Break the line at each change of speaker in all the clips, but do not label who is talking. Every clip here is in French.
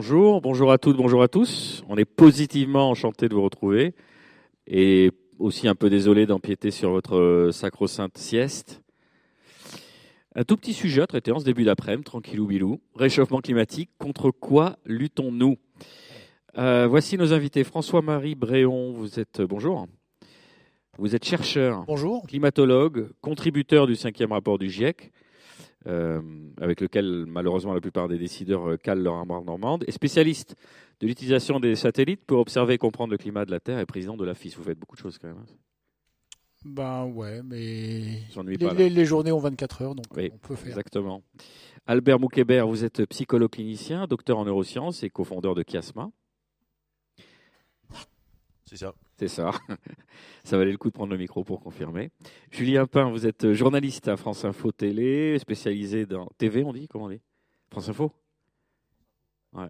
Bonjour, bonjour à toutes, bonjour à tous. On est positivement enchanté de vous retrouver et aussi un peu désolé d'empiéter sur votre sacro-sainte sieste. Un tout petit sujet à traiter en ce début d'après-midi, tranquillou bilou. Réchauffement climatique, contre quoi luttons-nous? Euh, Voici nos invités. François-Marie Bréon, vous êtes bonjour. Vous êtes chercheur,
bonjour.
climatologue, contributeur du cinquième rapport du GIEC, euh, avec lequel malheureusement la plupart des décideurs euh, calent leur armoire normande, et spécialiste de l'utilisation des satellites pour observer et comprendre le climat de la Terre et président de la FIS. Vous faites beaucoup de choses quand même. hein.
Ben ouais, mais les,
pas,
les- les journées ont 24 heures, donc
Oui,
on peut faire.
Exactement. Albert Moukébert, vous êtes psychologue clinicien, docteur en neurosciences et cofondeur de Chiasma.
C'est ça.
C'est ça. Ça valait le coup de prendre le micro pour confirmer. Julien Pain, vous êtes journaliste à France Info Télé, spécialisé dans TV, on dit Comment on dit? France Info? Ouais.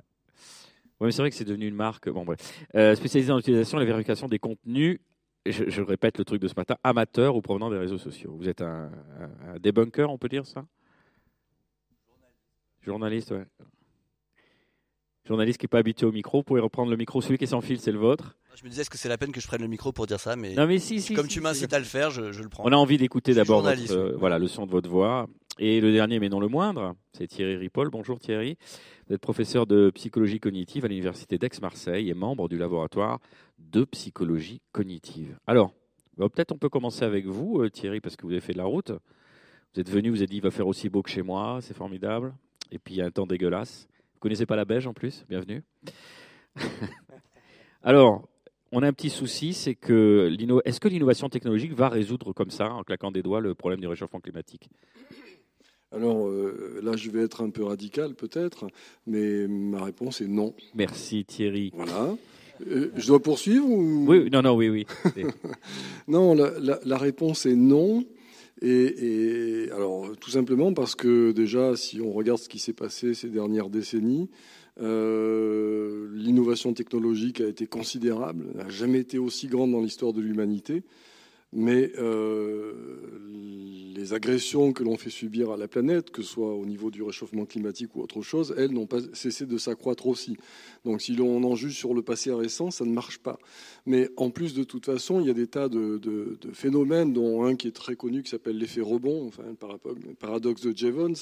Mais c'est vrai que c'est devenu une marque. Bon, bref. Euh, spécialisé dans l'utilisation et la vérification des contenus, je, répète le truc de ce matin, amateurs ou provenant des réseaux sociaux. Vous êtes un, un- un debunker, on peut dire ça? Journaliste, ouais. Journaliste qui n'est pas habitué au micro, vous pouvez reprendre le micro. Celui qui est sans fil, c'est le vôtre.
Je me disais, est-ce que c'est la peine que je prenne le micro pour dire ça Mais
Non, mais si, si.
comme
si,
tu m'incites à le faire, je, je le prends.
On a envie d'écouter d'abord euh, voilà, le son de votre voix. Et le dernier, mais non le moindre, c'est Thierry Ripoll. Bonjour Thierry. Vous êtes professeur de psychologie cognitive à l'Université d'Aix-Marseille et membre du laboratoire de psychologie cognitive. Alors, bah, peut-être on peut commencer avec vous, euh, Thierry, parce que vous avez fait de la route. Vous êtes venu, vous avez dit, il va faire aussi beau que chez moi, c'est formidable. Et puis il y a un temps dégueulasse. Vous connaissez pas la Beige en plus? Bienvenue. Alors, on a un petit souci, c'est que est-ce que l'innovation technologique va résoudre comme ça, en claquant des doigts, le problème du réchauffement climatique?
Alors euh, là, je vais être un peu radical peut-être, mais ma réponse est non.
Merci Thierry.
Voilà. Euh, je dois poursuivre ou...
Oui, non, non, oui, oui.
Non, la, la- la réponse est non. Et, alors, tout simplement parce que déjà, si on regarde ce qui s'est passé ces dernières décennies, euh, l'innovation technologique a été considérable, n'a jamais été aussi grande dans l'histoire de l'humanité. Mais euh, les agressions que l'on fait subir à la planète, que ce soit au niveau du réchauffement climatique ou autre chose, elles n'ont pas cessé de s'accroître aussi. Donc si l'on en juge sur le passé récent, ça ne marche pas. Mais en plus, de toute façon, il y a des tas de, de- phénomènes, dont un qui est très connu, qui s'appelle l'effet rebond, enfin le paradoxe de Jevons,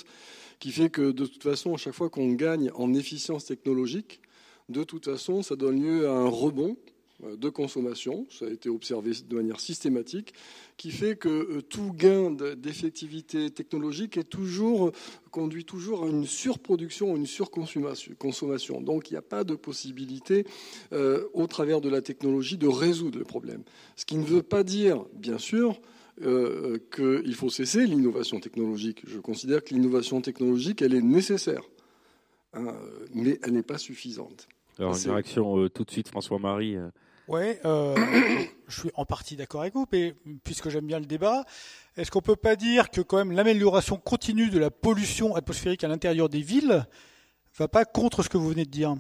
qui fait que de toute façon, à chaque fois qu'on gagne en efficience technologique, de toute façon, ça donne lieu à un rebond de consommation, ça a été observé de manière systématique, qui fait que euh, tout gain de- d'effectivité technologique est toujours, conduit toujours à une surproduction, une surconsommation. consommation. Donc il n'y a pas de possibilité, euh, au travers de la technologie, de résoudre le problème. Ce qui ne veut pas dire, bien sûr, euh, qu'il faut cesser l'innovation technologique. Je considère que l'innovation technologique, elle est nécessaire, hein, mais elle n'est pas suffisante.
Alors, une réaction euh, tout de suite, François-Marie.
Ouais, euh, je suis en partie d'accord avec vous, puisque j'aime bien le débat, est-ce qu'on peut pas dire que quand même l'amélioration continue de la pollution atmosphérique à l'intérieur des villes va pas contre ce que vous venez de dire?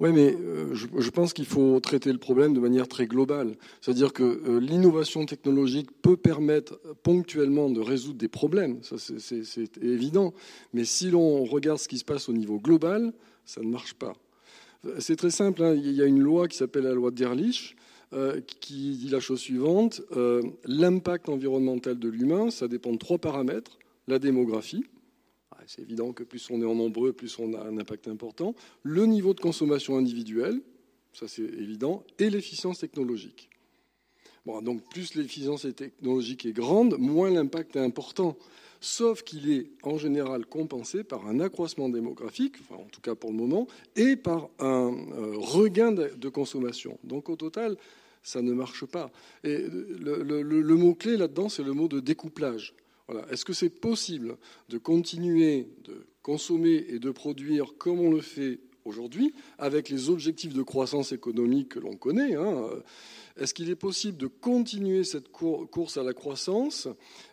Oui, mais euh, je, pense qu'il faut traiter le problème de manière très globale. C'est-à-dire que euh, l'innovation technologique peut permettre ponctuellement de résoudre des problèmes, ça c'est évident. Mais si l'on regarde ce qui se passe au niveau global, ça ne marche pas. C'est très simple, hein. il y a une loi qui s'appelle la loi d'Ehrlich, euh, qui dit la chose suivante, euh, l'impact environnemental de l'humain, ça dépend de trois paramètres, la démographie, ah, c'est évident que plus on est en nombreux, plus on a un impact important. Le niveau de consommation individuelle, ça c'est évident, et l'efficience technologique. Donc plus l'efficience technologique est grande, moins l'impact est important. Sauf qu'il est en général compensé par un accroissement démographique, en tout cas pour le moment, et par un euh, regain de, consommation. Donc au total, ça ne marche pas. Et le, mot-clé là-dedans, c'est le mot de découplage. Est-ce que c'est possible de continuer de consommer et de produire comme on le fait aujourd'hui, avec les objectifs de croissance économique que l'on connaît hein, Est-ce qu'il est possible de continuer cette cour- course à la croissance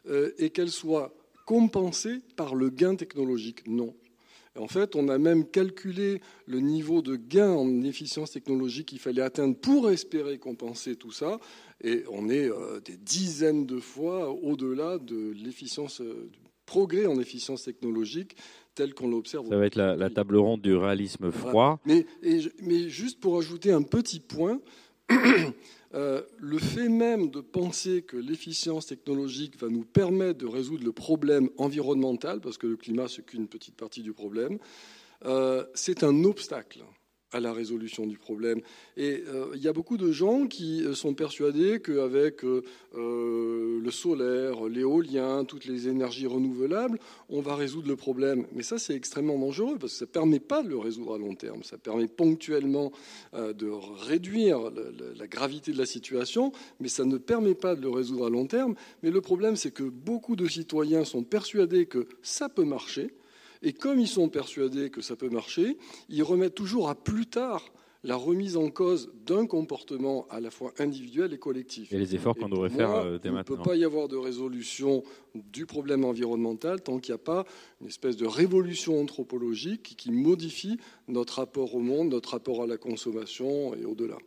euh, et qu'elle soit compensée par le gain technologique? Non. En fait, on a même calculé le niveau de gain en efficience technologique qu'il fallait atteindre pour espérer compenser tout ça. Et on est euh, des dizaines de fois au-delà de l'efficience euh, progrès en efficience technologique tel qu'on l'observe.
Ça va être la, la, table ronde du réalisme froid.
Mais, mais, juste pour ajouter un petit point, euh, le fait même de penser que l'efficience technologique va nous permettre de résoudre le problème environnemental, parce que le climat, c'est qu'une petite partie du problème, euh, c'est un obstacle à la résolution du problème. Et euh, il y a beaucoup de gens qui euh, sont persuadés qu'avec euh, le solaire, l'éolien, toutes les énergies renouvelables, on va résoudre le problème. Mais ça, c'est extrêmement dangereux parce que ça ne permet pas de le résoudre à long terme. Ça permet ponctuellement de réduire la gravité de la situation, mais ça ne permet pas de le résoudre à long terme. Mais le problème, c'est que beaucoup de citoyens sont persuadés que ça peut marcher et comme ils sont persuadés que ça peut marcher, ils remettent toujours à plus tard la remise en cause d'un comportement à la fois individuel et collectif.
Et les efforts qu'on devrait faire euh, dès
maintenant. Il ne peut pas y avoir de résolution du problème environnemental tant qu'il n'y a pas une espèce de révolution anthropologique qui modifie notre rapport au monde, notre rapport à la consommation et au-delà.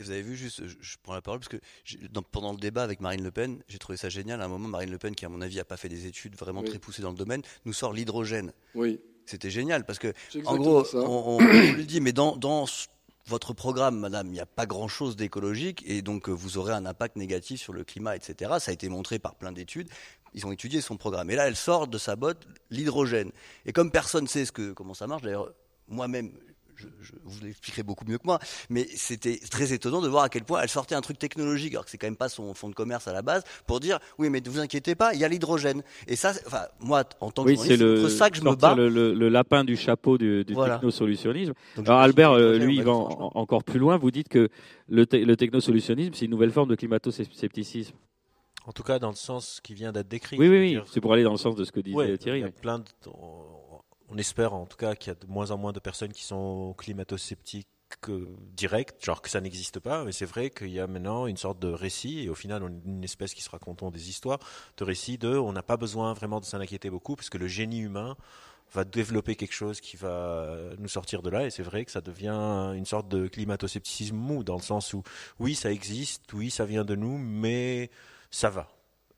Vous avez vu, juste, je, prends la parole parce que pendant le débat avec Marine Le Pen, j'ai trouvé ça génial. À un moment, Marine Le Pen, qui à mon avis n'a pas fait des études vraiment très poussées dans le domaine, nous sort l'hydrogène.
Oui.
C'était génial parce que, en gros, on, lui dit, mais dans, dans votre programme, madame, il n'y a pas grand-chose d'écologique et donc euh, vous aurez un impact négatif sur le climat, etc. Ça a été montré par plein d'études. Ils ont étudié son programme. Et là, elle sort de sa botte l'hydrogène. Et comme personne ne sait ce que, comment ça marche, d'ailleurs, moi-même, je, vous l'expliquerai beaucoup mieux que moi, mais c'était très étonnant de voir à quel point elle sortait un truc technologique, alors que c'est quand même pas son fond de commerce à la base, pour dire oui, mais ne vous inquiétez pas, il y a l'hydrogène. Et ça, enfin, moi, en tant que
oui, c'est le, ça que je me bats. Le, le, lapin du chapeau du, du technosolutionnisme. Alors Albert, euh, lui, il va encore plus loin. Vous dites que le, le technosolutionnisme, c'est une nouvelle forme de climato-scepticisme.
En tout cas, dans le sens qui vient d'être décrit.
Oui, oui, oui. C'est pour aller dans le sens de ce que disait Thierry. Il y a
plein de, on espère en tout cas qu'il y a de moins en moins de personnes qui sont climato-sceptiques direct, genre que ça n'existe pas, mais c'est vrai qu'il y a maintenant une sorte de récit, et au final, on est une espèce qui se racontant des histoires, de récits de on n'a pas besoin vraiment de s'en inquiéter beaucoup, parce que le génie humain va développer quelque chose qui va nous sortir de là, et c'est vrai que ça devient une sorte de climato-scepticisme mou, dans le sens où oui, ça existe, oui, ça vient de nous, mais ça va.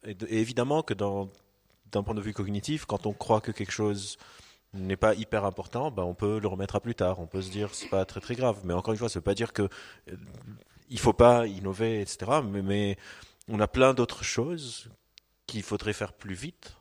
Et, et évidemment que d'un point de vue cognitif, quand on croit que quelque chose n'est pas hyper important, ben on peut le remettre à plus tard. On peut se dire c'est pas très très grave. Mais encore une fois, ça veut pas dire que euh, il faut pas innover, etc. Mais on a plein d'autres choses qu'il faudrait faire plus vite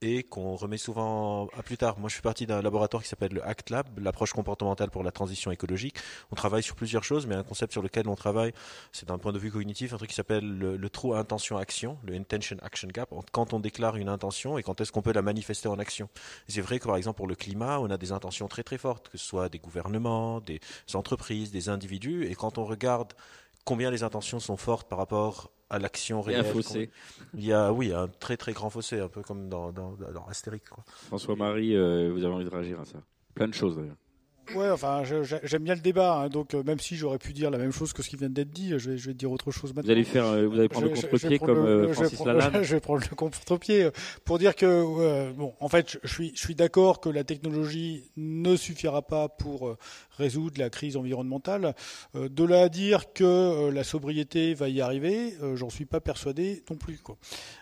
et qu'on remet souvent à plus tard. Moi, je suis parti d'un laboratoire qui s'appelle le ACT Lab, l'approche comportementale pour la transition écologique. On travaille sur plusieurs choses, mais un concept sur lequel on travaille, c'est d'un point de vue cognitif, un truc qui s'appelle le, trou intention-action, le intention action gap, quand on déclare une intention et quand est-ce qu'on peut la manifester en action. C'est vrai que, par exemple, pour le climat, on a des intentions très très fortes, que ce soit des gouvernements, des entreprises, des individus, et quand on regarde combien les intentions sont fortes par rapport à l'action réelle.
Il y a un fossé.
Il y a, oui, un très très grand fossé, un peu comme dans, dans, Astérix.
François-Marie, euh, vous avez envie de réagir à ça Plein de choses d'ailleurs.
Ouais, enfin, j'aime bien le débat, hein, donc euh, même si j'aurais pu dire la même chose que ce qui vient d'être dit, je vais, je vais dire autre chose maintenant.
Vous allez faire, euh, vous allez prendre le contre-pied comme euh, Francis Lalanne.
Je vais prendre le contre-pied pour dire que, bon, en fait, je suis, je suis d'accord que la technologie ne suffira pas pour résoudre la crise environnementale. de là à dire que la sobriété va y arriver, j'en suis pas persuadé non plus, quoi.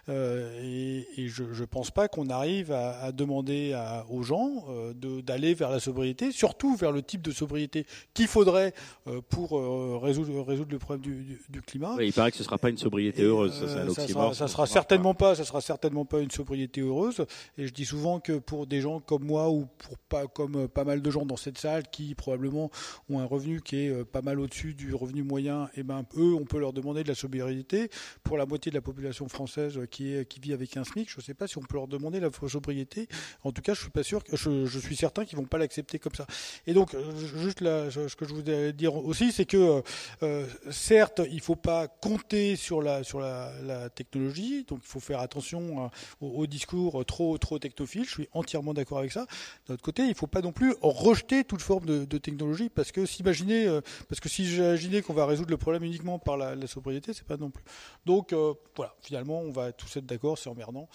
et, et je, je pense pas qu'on arrive à, à demander à, aux gens d'aller vers la sobriété, surtout vers le type de sobriété qu'il faudrait euh, pour euh, résoudre, résoudre le problème du, du, climat.
il paraît que ce ne sera pas une sobriété heureuse, ça,
ça sera, ça sera certainement pas. ça sera certainement pas une sobriété heureuse. Et je dis souvent que pour des gens comme moi ou pour pas comme euh, pas mal de gens dans cette salle qui probablement ont un revenu qui est pas mal au-dessus du revenu moyen, et eh ben eux, on peut leur demander de la sobriété. Pour la moitié de la population française qui est qui vit avec un SMIC, je ne sais pas si on peut leur demander la sobriété. En tout cas, je suis pas sûr, je, je suis certain qu'ils vont pas l'accepter comme ça. Et donc, euh, juste là, ce que je voudrais dire aussi, c'est que euh, euh, certes, il ne faut pas compter sur la sur la, la technologie, donc il faut faire attention au, discours trop trop technophile. Je suis entièrement d'accord avec ça. D'un autre côté, il ne faut pas non plus rejeter toute forme de, de technologie, parce que s'imaginer, parce que si j'imaginais qu'on va résoudre le problème uniquement par la, la sobriété, c'est pas non plus. Donc voilà, finalement, on va tous être d'accord, c'est emmerdant.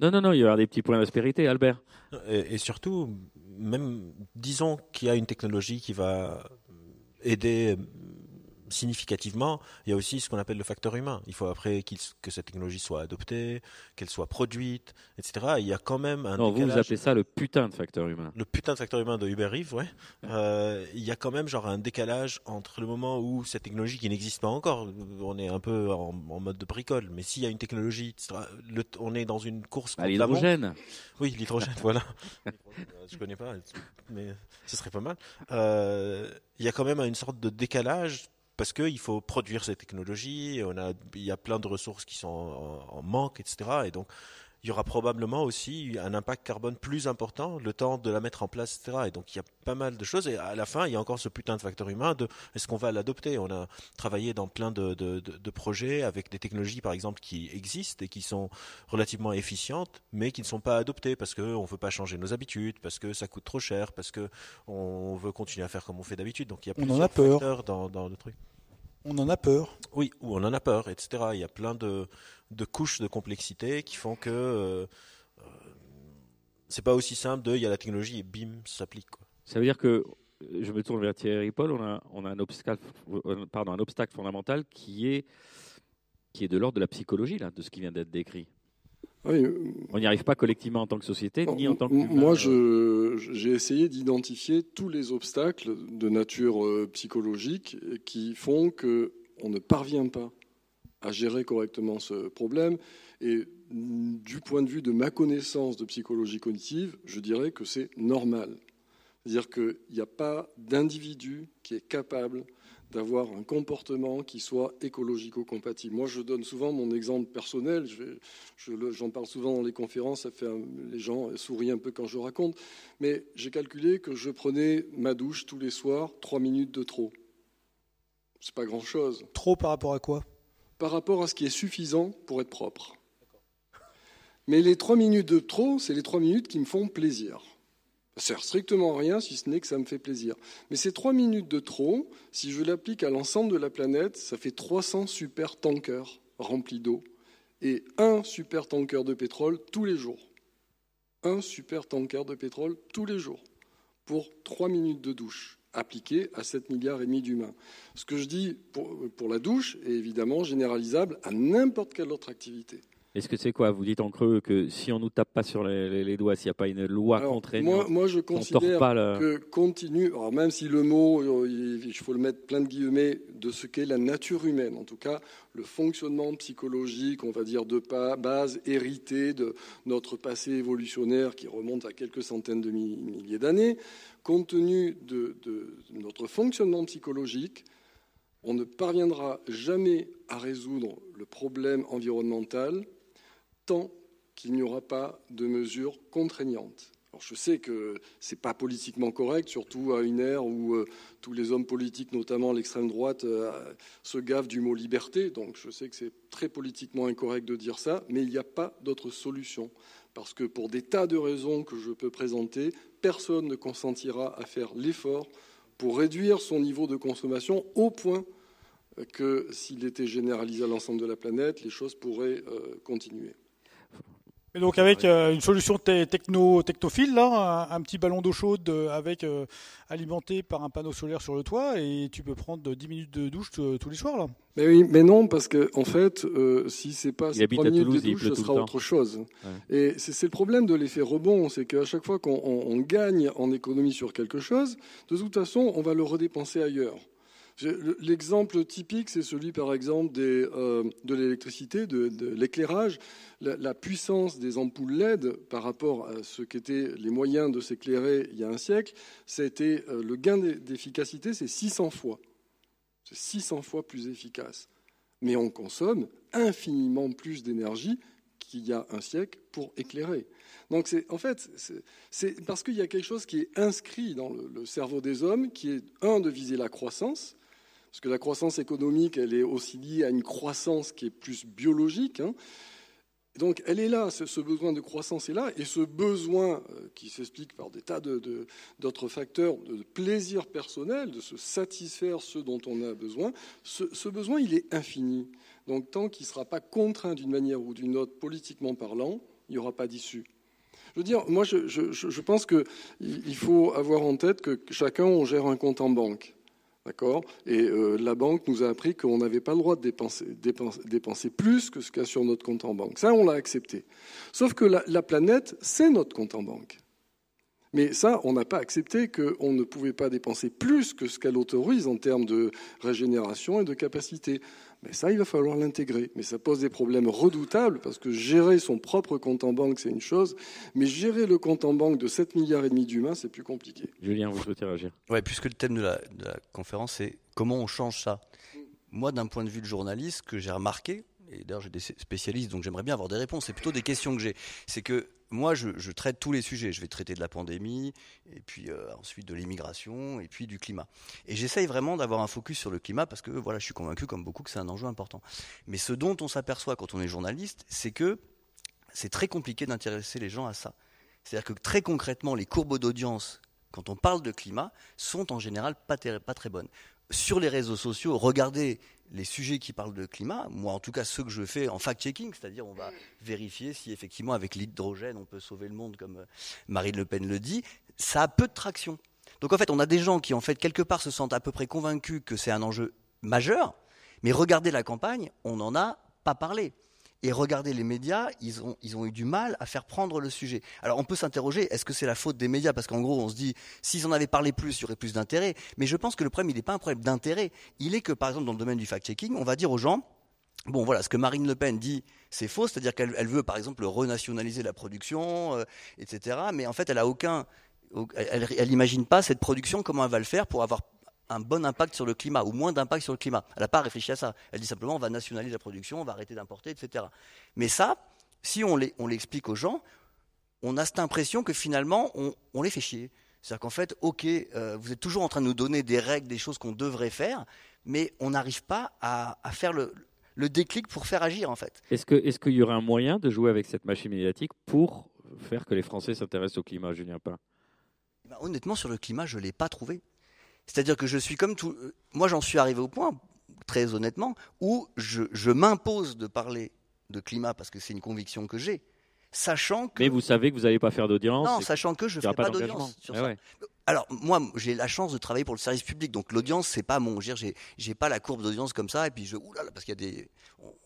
Non, non, non, il y aura des petits points d'aspérité, Albert.
Et, et surtout, même disons qu'il y a une technologie qui va aider significativement, il y a aussi ce qu'on appelle le facteur humain. Il faut après que cette technologie soit adoptée, qu'elle soit produite, etc. il y a quand même un
non, vous, vous appelez ça le putain de facteur humain.
Le putain de facteur humain de Uber Eats, ouais. Euh, il y a quand même genre un décalage entre le moment où cette technologie qui n'existe pas encore, on est un peu en, mode de bricole, mais s'il y a une technologie, on est dans une course
contre l'hydrogène.
Oui, l'hydrogène, voilà. Je connais pas, mais ce serait pas mal. Euh, il y a quand même une sorte de décalage parce qu'il faut produire ces technologies, on a, il y a plein de ressources qui sont en, manque, etc. Et donc, il y aura probablement aussi un impact carbone plus important, le temps de la mettre en place, etc. Et donc il y a pas mal de choses. Et à la fin, il y a encore ce putain de facteur humain de est-ce qu'on va l'adopter? On a travaillé dans plein de, de, de, projets avec des technologies, par exemple, qui existent et qui sont relativement efficientes, mais qui ne sont pas adoptées parce qu'on ne veut pas changer nos habitudes, parce que ça coûte trop cher, parce qu'on veut continuer à faire comme on fait d'habitude. Donc il y a plusieurs facteurs dans, dans le truc.
On en a peur.
Oui, ou on en a peur, etc. Il y a plein de, de couches de complexité qui font que euh, euh, c'est pas aussi simple de il y a la technologie et bim, ça s'applique.
Ça veut dire que je me tourne vers Thierry Paul, on a, on a un, obstacle, euh, pardon, un obstacle fondamental qui est, qui est de l'ordre de la psychologie, là, de ce qui vient d'être décrit. On n'y arrive pas collectivement en tant que société, ni en tant que.
Moi, j'ai essayé d'identifier tous les obstacles de nature psychologique qui font qu'on ne parvient pas à gérer correctement ce problème. Et du point de vue de ma connaissance de psychologie cognitive, je dirais que c'est normal. C'est-à-dire qu'il n'y a pas d'individu qui est capable d'avoir un comportement qui soit écologico-compatible. Moi, je donne souvent mon exemple personnel, j'en parle souvent dans les conférences, ça fait les gens sourient un peu quand je raconte, mais j'ai calculé que je prenais ma douche tous les soirs, trois minutes de trop. C'est pas grand-chose.
Trop par rapport à quoi?
Par rapport à ce qui est suffisant pour être propre. Mais les trois minutes de trop, c'est les trois minutes qui me font plaisir. Ça sert strictement à rien si ce n'est que ça me fait plaisir. Mais ces trois minutes de trop, si je l'applique à l'ensemble de la planète, ça fait 300 super tankers remplis d'eau et un super tanker de pétrole tous les jours. Un super tanker de pétrole tous les jours pour trois minutes de douche appliqué à 7 milliards et demi d'humains. Ce que je dis pour, la douche est évidemment généralisable à n'importe quelle autre activité.
Est-ce que c'est quoi Vous dites en creux que si on nous tape pas sur les, doigts, s'il n'y a pas une loi contraignante,
moi, moi je considère que continue, alors même si le mot, euh, il faut le mettre plein de guillemets, de ce qu'est la nature humaine, en tout cas le fonctionnement psychologique, on va dire de base hérité de notre passé évolutionnaire qui remonte à quelques centaines de milliers d'années, compte tenu de notre fonctionnement psychologique, on ne parviendra jamais à résoudre le problème environnemental tant qu'il n'y aura pas de mesures contraignantes. Alors je sais que ce n'est pas politiquement correct, surtout à une ère où euh, tous les hommes politiques, notamment l'extrême droite, euh, se gavent du mot liberté. Donc je sais que c'est très politiquement incorrect de dire ça, mais il n'y a pas d'autre solution. Parce que pour des tas de raisons que je peux présenter, personne ne consentira à faire l'effort pour réduire son niveau de consommation au point que s'il était généralisé à l'ensemble de la planète, les choses pourraient euh, continuer.
Et donc avec euh, une solution techno technophile là, un, petit ballon d'eau chaude euh, avec alimenté par un panneau solaire sur le toit et tu peux prendre 10 minutes de douche tous les soirs là.
Mais oui, mais non parce que en fait, si c'est pas ces minutes de douche, ce sera autre chose. Et c'est le problème de l'effet rebond, c'est qu'à chaque fois qu'on gagne en économie sur quelque chose, de toute façon, on va le redépenser ailleurs. L'exemple typique, c'est celui, par exemple, euh, de l'électricité, de, l'éclairage. La, puissance des ampoules LED par rapport à ce qu'étaient les moyens de s'éclairer il y a un siècle, c'était euh, le gain d'efficacité, c'est 600 fois. C'est 600 fois plus efficace. Mais on consomme infiniment plus d'énergie qu'il y a un siècle pour éclairer. Donc, en fait, c'est parce qu'il y a quelque chose qui est inscrit dans le, cerveau des hommes, qui est, un, de viser la croissance, parce que la croissance économique, elle est aussi liée à une croissance qui est plus biologique. Hein. Donc elle est là, ce besoin de croissance est là, et ce besoin euh, qui s'explique par des tas d'autres facteurs de plaisir personnel, de se satisfaire ce dont on a besoin, ce, besoin, il est infini. Donc tant qu'il ne sera pas contraint d'une manière ou d'une autre, politiquement parlant, il n'y aura pas d'issue. Je veux dire, moi, je, je pense qu'il faut avoir en tête que chacun, on gère un compte en banque. D'accord? Et euh, la banque nous a appris qu'on n'avait pas le droit de dépenser, dépenser, plus que ce qu'il y a sur notre compte en banque. Ça, on l'a accepté. Sauf que la, planète, c'est notre compte en banque. Mais ça, on n'a pas accepté qu'on ne pouvait pas dépenser plus que ce qu'elle autorise en termes de régénération et de capacité. Mais ça, il va falloir l'intégrer. Mais ça pose des problèmes redoutables parce que gérer son propre compte en banque, c'est une chose, mais gérer le compte en banque de 7 milliards et demi d'humains, c'est plus compliqué.
Julien, vous souhaitez réagir?
Ouais, puisque le thème de la, de la conférence, c'est comment on change ça? Moi, d'un point de vue de journaliste, que j'ai remarqué, et d'ailleurs j'ai des spécialistes, donc j'aimerais bien avoir des réponses, c'est plutôt des questions que j'ai, c'est que moi, je, traite tous les sujets. Je vais traiter de la pandémie, et puis euh, ensuite de l'immigration, et puis du climat. Et j'essaye vraiment d'avoir un focus sur le climat parce que voilà, je suis convaincu, comme beaucoup, que c'est un enjeu important. Mais ce dont on s'aperçoit quand on est journaliste, c'est que c'est très compliqué d'intéresser les gens à ça. C'est-à-dire que très concrètement, les courbes d'audience, quand on parle de climat, sont en général pas, pas très bonnes. Sur les réseaux sociaux, regardez les sujets qui parlent de climat, moi en tout cas ceux que je fais en fact-checking, c'est-à-dire on va vérifier si effectivement avec l'hydrogène on peut sauver le monde comme euh, Marine Le Pen le dit, ça a peu de traction. Donc en fait on a des gens qui en fait quelque part se sentent à peu près convaincus que c'est un enjeu majeur, mais regardez la campagne, on n'en a pas parlé. Et regardez les médias, ils ont, ils ont eu du mal à faire prendre le sujet. Alors on peut s'interroger, est-ce que c'est la faute des médias? Parce qu'en gros, on se dit, s'ils en avaient parlé plus, il y aurait plus d'intérêt. Mais je pense que le problème, il n'est pas un problème d'intérêt. Il est que, par exemple, dans le domaine du fact-checking, on va dire aux gens, Bon, voilà, ce que Marine Le Pen dit, c'est faux, c'est-à-dire qu'elle veut, par exemple, renationaliser la production, euh, etc. Mais en fait, elle a aucun, elle n'imagine pas cette production, comment elle va le faire pour avoir un bon impact sur le climat ou moins d'impact sur le climat. Elle n'a pas réfléchi à ça. Elle dit simplement on va nationaliser la production, on va arrêter d'importer, etc. Mais ça, si on l'explique aux gens, on a cette impression que finalement on, les fait chier. C'est-à-dire qu'en fait, ok, euh, vous êtes toujours en train de nous donner des règles, des choses qu'on devrait faire, mais on n'arrive pas à, faire le, déclic pour faire agir en fait.
Est-ce qu'il y aurait un moyen de jouer avec cette machine médiatique pour faire que les Français s'intéressent au climat, Julien Pain?
Ben, Honnêtement, sur le climat, je ne l'ai pas trouvé. C'est-à-dire que je suis comme tout. Euh, moi, j'en suis arrivé au point, très honnêtement, où je, m'impose de parler de climat parce que c'est une conviction que j'ai, sachant que.
Mais vous savez que vous n'allez pas faire d'audience.
Non, sachant que je ne fais pas, d'audience sur eh ça. Alors moi, j'ai la chance de travailler pour le service public, donc l'audience c'est pas mon. J'ai, j'ai pas la courbe d'audience comme ça, et puis je. Oulala, parce qu'il y a des.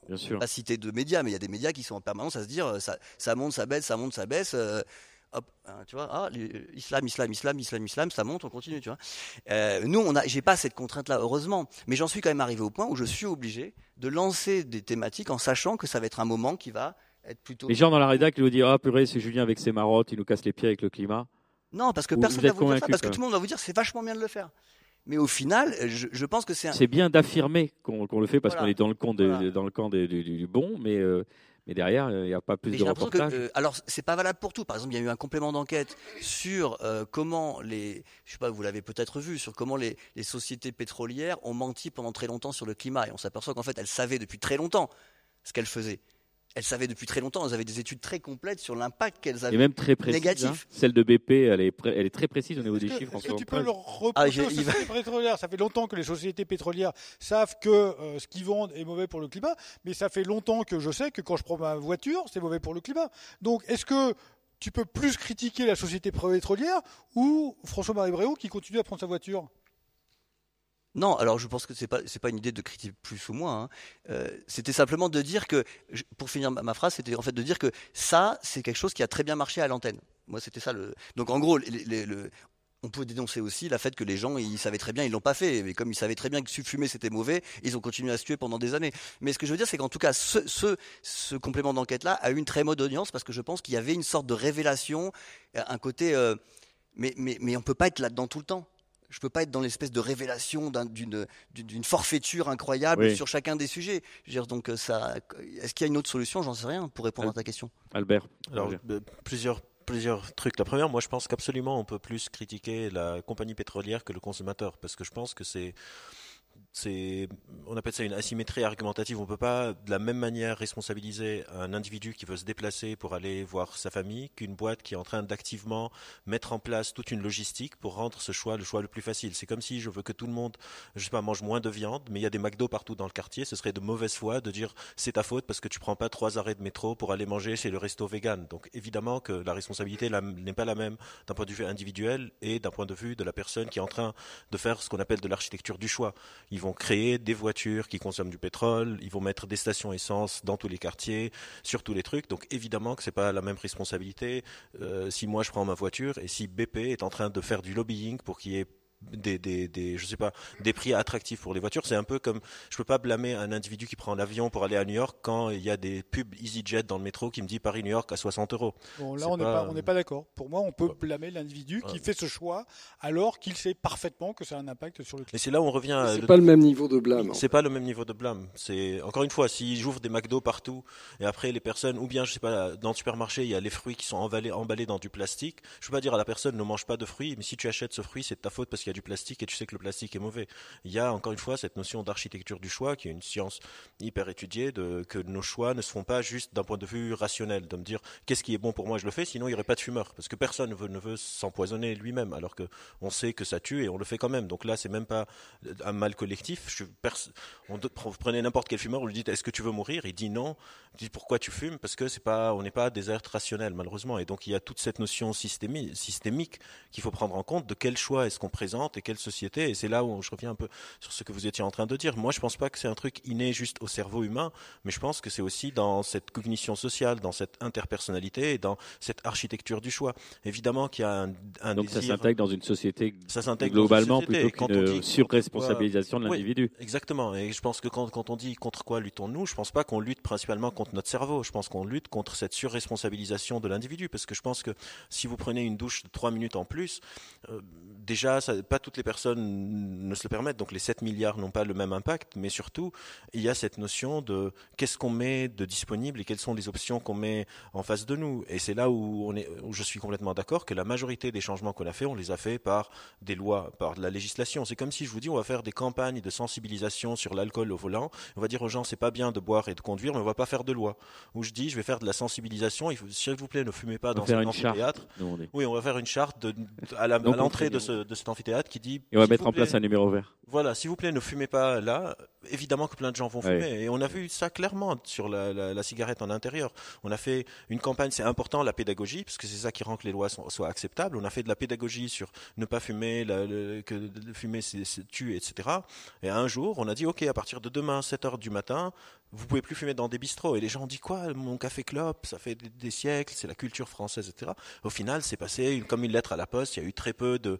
Bien sûr.
Pas citer de médias, mais il y a des médias qui sont en permanence à se dire ça, ça monte, ça baisse, ça monte, ça baisse. Euh, hop, hein, tu vois, ah, islam, islam, islam, islam, islam, ça monte, on continue, tu vois. Euh, nous, on a, j'ai pas cette contrainte-là, heureusement, mais j'en suis quand même arrivé au point où je suis obligé de lancer des thématiques en sachant que ça va être un moment qui va être plutôt.
Les gens dans la rédac, ils vous disent, ah purée, c'est Julien avec ses marottes, il nous casse les pieds avec le climat.
Non, parce que personne ne va vous dire ça, parce que tout le monde va vous dire, c'est vachement bien de le faire. Mais au final, je, pense que c'est.
C'est bien d'affirmer qu'on, le fait parce qu'on est dans le camp, dans le camp du, bon, mais euh, mais derrière, il n'y a pas plus de reportages.
Euh, alors, c'est pas valable pour tout. Par exemple, il y a eu un complément d'enquête sur euh, comment les, je sais pas, vous l'avez peut-être vu, sur comment les, les, sociétés pétrolières ont menti pendant très longtemps sur le climat. Et on s'aperçoit qu'en fait, elles savaient depuis très longtemps ce qu'elles faisaient elles savaient depuis très longtemps, elles avaient des études très complètes sur l'impact qu'elles avaient.
Et même très précises.
Négatif. Hein.
Celle de BP, elle est, elle est très précise au niveau des chiffres.
Est-ce que tu peux leur reprocher ah, aux sociétés pétrolières Ça fait longtemps que les sociétés pétrolières savent que euh, ce qu'ils vendent est mauvais pour le climat, mais ça fait longtemps que je sais que quand je prends ma voiture, c'est mauvais pour le climat. Donc, est-ce que tu peux plus critiquer la société pétrolière ou François-Marie Bréau qui continue à prendre sa voiture?
Non, alors je pense que c'est pas pas une idée de critiquer plus ou moins. Hein. Euh, c'était simplement de dire que, pour finir ma, phrase, c'était en fait de dire que ça, c'est quelque chose qui a très bien marché à l'antenne. Moi, c'était ça. Donc en gros, on peut dénoncer aussi la fait que les gens, ils savaient très bien, ils l'ont pas fait. Mais comme ils savaient très bien que fumer c'était mauvais, ils ont continué à se tuer pendant des années. Mais ce que je veux dire, c'est qu'en tout cas, ce, ce, complément d'enquête-là a eu une très mauvaise audience parce que je pense qu'il y avait une sorte de révélation, un côté. Euh, mais, mais, mais on peut pas être là-dedans tout le temps je ne peux pas être dans l'espèce de révélation d'une forfaiture incroyable sur chacun des sujets. donc euh, ça, est-ce qu'il y a une autre solution? J'en sais rien pour répondre à ta question.
Albert.
Alors euh, plusieurs plusieurs trucs. La première, moi, je pense qu'absolument, on peut plus critiquer la compagnie pétrolière que le consommateur, parce que je pense que c'est on appelle ça une asymétrie argumentative. On ne peut pas de la même manière responsabiliser un individu qui veut se déplacer pour aller voir sa famille qu'une boîte qui est en train d'activement mettre en place toute une logistique pour rendre ce choix le choix le plus facile. C'est comme si je veux que tout le monde, je sais pas, mange moins de viande, mais il y a des McDo partout dans le quartier. Ce serait de mauvaise foi de dire c'est ta faute parce que tu prends pas trois arrêts de métro pour aller manger chez le resto vegan. Donc évidemment que la responsabilité n'est pas la même d'un point de vue individuel et d'un point de vue de la personne qui est en train de faire ce qu'on appelle de l'architecture du choix vont créer des voitures qui consomment du pétrole, ils vont mettre des stations essence dans tous les quartiers, sur tous les trucs. Donc évidemment que c'est pas la même responsabilité euh, si moi je prends ma voiture et si BP est en train de faire du lobbying pour qu'il y ait des, des, des, je sais pas, des prix attractifs pour les voitures. C'est un peu comme, je peux pas blâmer un individu qui prend l'avion pour aller à New York quand il y a des pubs EasyJet dans le métro qui me dit Paris-New York à 60 euros.
Bon, là, on n'est pas, on n'est pas d'accord. Pour moi, on peut blâmer l'individu qui fait ce choix alors qu'il sait parfaitement que ça a un impact sur le climat.
Et c'est là où on revient.
C'est pas le même niveau de blâme.
C'est pas le même niveau de blâme. C'est encore une fois, si j'ouvre des McDo partout et après les personnes, ou bien je sais pas, dans le supermarché, il y a les fruits qui sont emballés, emballés dans du plastique. Je peux pas dire à la personne ne mange pas de fruits, mais si tu achètes ce fruit, c'est de ta faute parce qu'il y du plastique et tu sais que le plastique est mauvais. Il y a encore une fois cette notion d'architecture du choix, qui est une science hyper étudiée, de, que nos choix ne se font pas juste d'un point de vue rationnel, de me dire qu'est-ce qui est bon pour moi, je le fais, sinon il n'y aurait pas de fumeur, parce que personne ne veut, ne veut s'empoisonner lui-même, alors que on sait que ça tue et on le fait quand même. Donc là, c'est même pas un mal collectif. Je, on, vous prenez n'importe quel fumeur, vous lui dites est-ce que tu veux mourir? Il dit non. Vous dites pourquoi tu fumes? Parce que c'est pas, on n'est pas des êtres rationnels malheureusement. Et donc il y a toute cette notion systémique qu'il faut prendre en compte de quel choix est-ce qu'on présente et quelle société et c'est là où je reviens un peu sur ce que vous étiez en train de dire. Moi, je pense pas que c'est un truc inné juste au cerveau humain, mais je pense que c'est aussi dans cette cognition sociale, dans cette interpersonnalité et dans cette architecture du choix. Évidemment qu'il y a un, un
Donc
ça
s'intègre dans une société ça globalement plutôt qu'une surresponsabilisation de l'individu.
exactement. Et je pense que quand, quand on dit contre quoi luttons-nous, je pense pas qu'on lutte principalement contre notre cerveau. Je pense qu'on lutte contre cette surresponsabilisation de l'individu. Parce que je pense que si vous prenez une douche de trois minutes en plus, euh, déjà, ça, pas toutes les personnes ne se le permettent. Donc les 7 milliards n'ont pas le même impact, mais surtout, il y a cette notion de qu'est-ce qu'on met de disponible et quelles sont les options qu'on met en face de nous. Et c'est là où, on est, où je suis complètement d'accord que la majorité des changements qu'on a fait, on les a fait par des lois, par de la législation. C'est comme si je vous dis, on va faire des campagnes de sensibilisation sur l'alcool au volant. On va dire aux gens, c'est pas bien de boire et de conduire, mais on va pas faire de loi. Où je dis, je vais faire de la sensibilisation. s'il vous plaît, ne fumez pas dans cet amphithéâtre. Oui, on va faire une charte de, à l'entrée de, ce, de cet amphithéâtre qui dit.
Et on va mettre en place un numéro vert.
Voilà, s'il vous plaît, ne fumez pas là. Évidemment que plein de gens vont fumer. Et on a vu ça clairement sur la, cigarette en intérieur. On a fait une campagne, c'est important, la pédagogie, parce que c'est ça qui rend que les lois soient acceptables. On a fait de la pédagogie sur ne pas fumer, que fumer c'est tue, etc. Et un jour, on a dit, OK, à partir de demain, 7 heures du matin, vous pouvez plus fumer dans des bistrots. Et les gens ont dit quoi Mon café clope, ça fait des, siècles, c'est la culture française, etc. Au final, c'est passé comme une lettre à la poste. Il y a eu très peu de,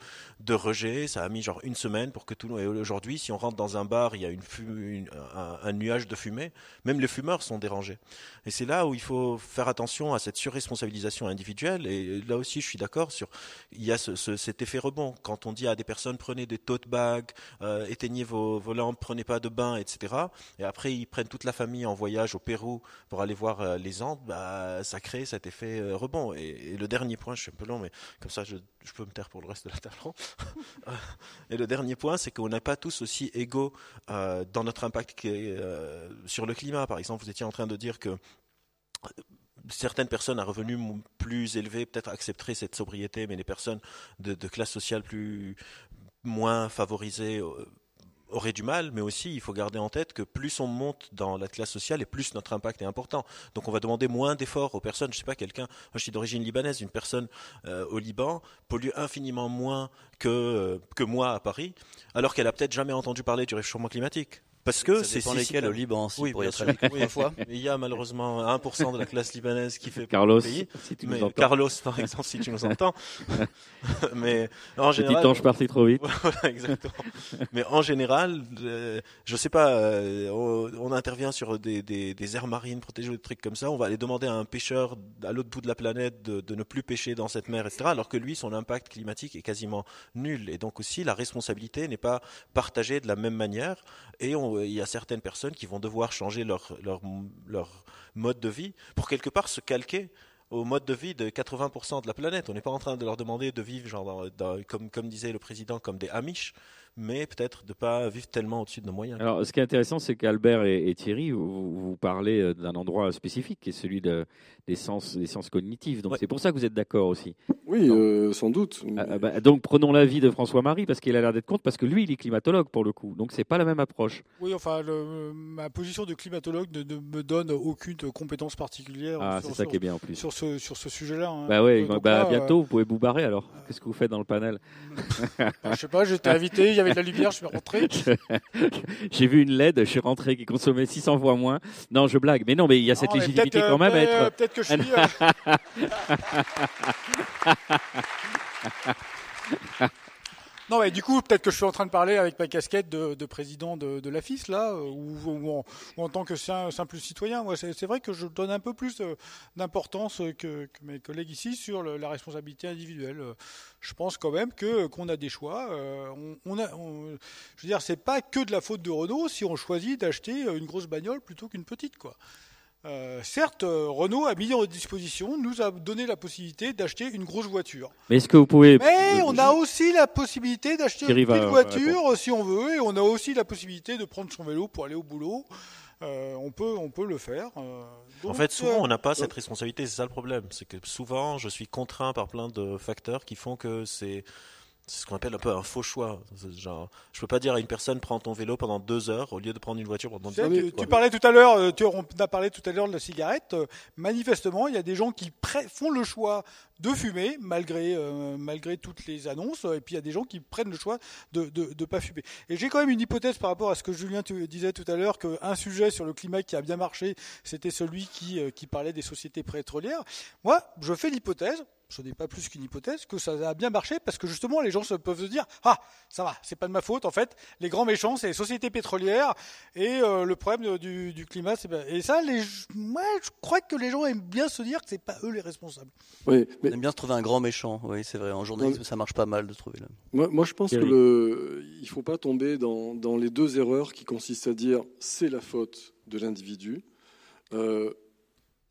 rejets. Ça a mis genre une semaine pour que tout. Et aujourd'hui, si on rentre dans un bar, il y a une, un, nuage de fumée. Même les fumeurs sont dérangés. Et c'est là où il faut faire attention à cette surresponsabilisation individuelle. Et là aussi, je suis d'accord sur. Il y a ce, cet effet rebond quand on dit à des personnes prenez des tote bags, euh, éteignez vos, vos lampes, prenez pas de bain, etc. Et après, ils prennent toute la famille en voyage au Pérou pour aller voir euh, les Andes, bah, ça crée cet effet euh, rebond. Et, le dernier point, je suis un peu long, mais comme ça, je, peux me taire pour le reste de la table. et le dernier point, c'est qu'on n'est pas tous aussi égaux euh, dans notre impact sur le climat. Par exemple, vous étiez en train de dire que certaines personnes à revenus plus élevés peut-être accepteraient cette sobriété, mais les personnes de, de classe sociale plus moins favorisées aurait du mal, mais aussi il faut garder en tête que plus on monte dans la classe sociale et plus notre impact est important. Donc on va demander moins d'efforts aux personnes. Je sais pas, quelqu'un, moi je suis d'origine libanaise, une personne euh, au Liban pollue infiniment moins que, euh, que moi à Paris, alors qu'elle a peut-être jamais entendu parler du réchauffement climatique. Parce que c'est
si lesquels au Liban, si
oui,
pour y être
oui, fois. Il y a malheureusement 1% de la classe libanaise qui fait
Carlos,
pays.
Si tu
mais
nous
Carlos, par exemple, si tu nous entends. mais en général,
petit ange parti trop vite.
voilà, exactement. mais en général, euh, je sais pas, euh, on, intervient sur des, des, des, aires marines protégées, des trucs comme ça. On va aller demander à un pêcheur à l'autre bout de la planète de, de ne plus pêcher dans cette mer, etc. Alors que lui, son impact climatique est quasiment nul. Et donc aussi, la responsabilité n'est pas partagée de la même manière. Et on il y a certaines personnes qui vont devoir changer leur, leur, leur mode de vie pour quelque part se calquer au mode de vie de 80% de la planète. On n'est pas en train de leur demander de vivre, genre, comme, comme disait le président, comme des Amish mais peut-être de ne pas vivre tellement au-dessus de nos moyens.
Alors, ce qui est intéressant, c'est qu'Albert et, Thierry, vous, vous parlez euh, d'un endroit spécifique, qui est celui de, des, sens, des sens cognitifs. Donc, c'est pour ça que vous êtes d'accord aussi.
Oui, euh, sans doute.
Ah, ah, bah, donc, prenons l'avis de François-Marie, parce qu'il a l'air d'être contre, parce que lui, il est climatologue pour le coup. Donc, c'est pas la même approche.
Oui, enfin, ma position de climatologue ne, me donne aucune compétence particulière.
Ah, c'est ça qui est bien en plus.
Sur ce, sur ce sujet-là. Hein.
Bah oui, bah, bientôt, vous pouvez vous barrer alors. Qu'est-ce que vous faites dans le panel?
Bah, Je sais pas, j'étais invité, avait de la lumière, je suis rentré.
J'ai vu une LED, je suis rentré qui consommait 600 fois moins. Non, je blague. Mais non, mais il y a cette légitimité quand même à être.
Peut-être que je suis. Non, mais du coup, peut-être que je suis en train de parler avec ma casquette de, président de, l'AFIS, là, ou, en, tant que simple citoyen. C'est vrai que je donne un peu plus euh, d'importance que, mes collègues ici sur la responsabilité individuelle. Je pense quand même que qu'on a des choix. Euh, on, a, je veux dire, c'est pas que de la faute de Renault si on choisit d'acheter une grosse bagnole plutôt qu'une petite, quoi. Euh, certes, euh, Renault a mis en disposition, nous a donné la possibilité d'acheter une grosse voiture.
Mais est-ce que vous pouvez
Mais on a aussi la possibilité d'acheter une petite voiture si on veut, et on a aussi la possibilité de prendre son vélo pour aller au boulot. Euh, on peut, on peut le faire.
en fait, souvent, on n'a pas cette responsabilité. C'est ça le problème, c'est que souvent, je suis contraint par plein de facteurs qui font que c'est c'est ce qu'on appelle un peu un faux choix. Genre, je peux pas dire à une personne prends ton vélo pendant deux heures au lieu de prendre une voiture pendant deux
heures. Tu, parlais tout à l'heure, euh, tu on a parlé tout à l'heure de la cigarette. Euh, manifestement, il y a des gens qui font le choix de fumer malgré euh, malgré toutes les annonces, et puis il y a des gens qui prennent le choix de de, pas fumer. Et j'ai quand même une hypothèse par rapport à ce que Julien disait tout à l'heure qu'un sujet sur le climat qui a bien marché, c'était celui qui qui parlait des sociétés pétrolières. Moi, je fais l'hypothèse ce n'est pas plus qu'une hypothèse, que ça a bien marché parce que justement les gens peuvent se dire ah ça va, c'est pas de ma faute en fait. Les grands méchants c'est les sociétés pétrolières et euh, le problème du, climat c'est et ça moi je crois que les gens aiment bien se dire que c'est pas eux les responsables.
Oui, mais aime bien se trouver un grand méchant. Oui, c'est vrai. En journalisme ça marche pas mal de trouver là.
Moi, moi je pense que le il faut pas tomber dans, dans les deux erreurs qui consistent à dire c'est la faute de l'individu.
Euh,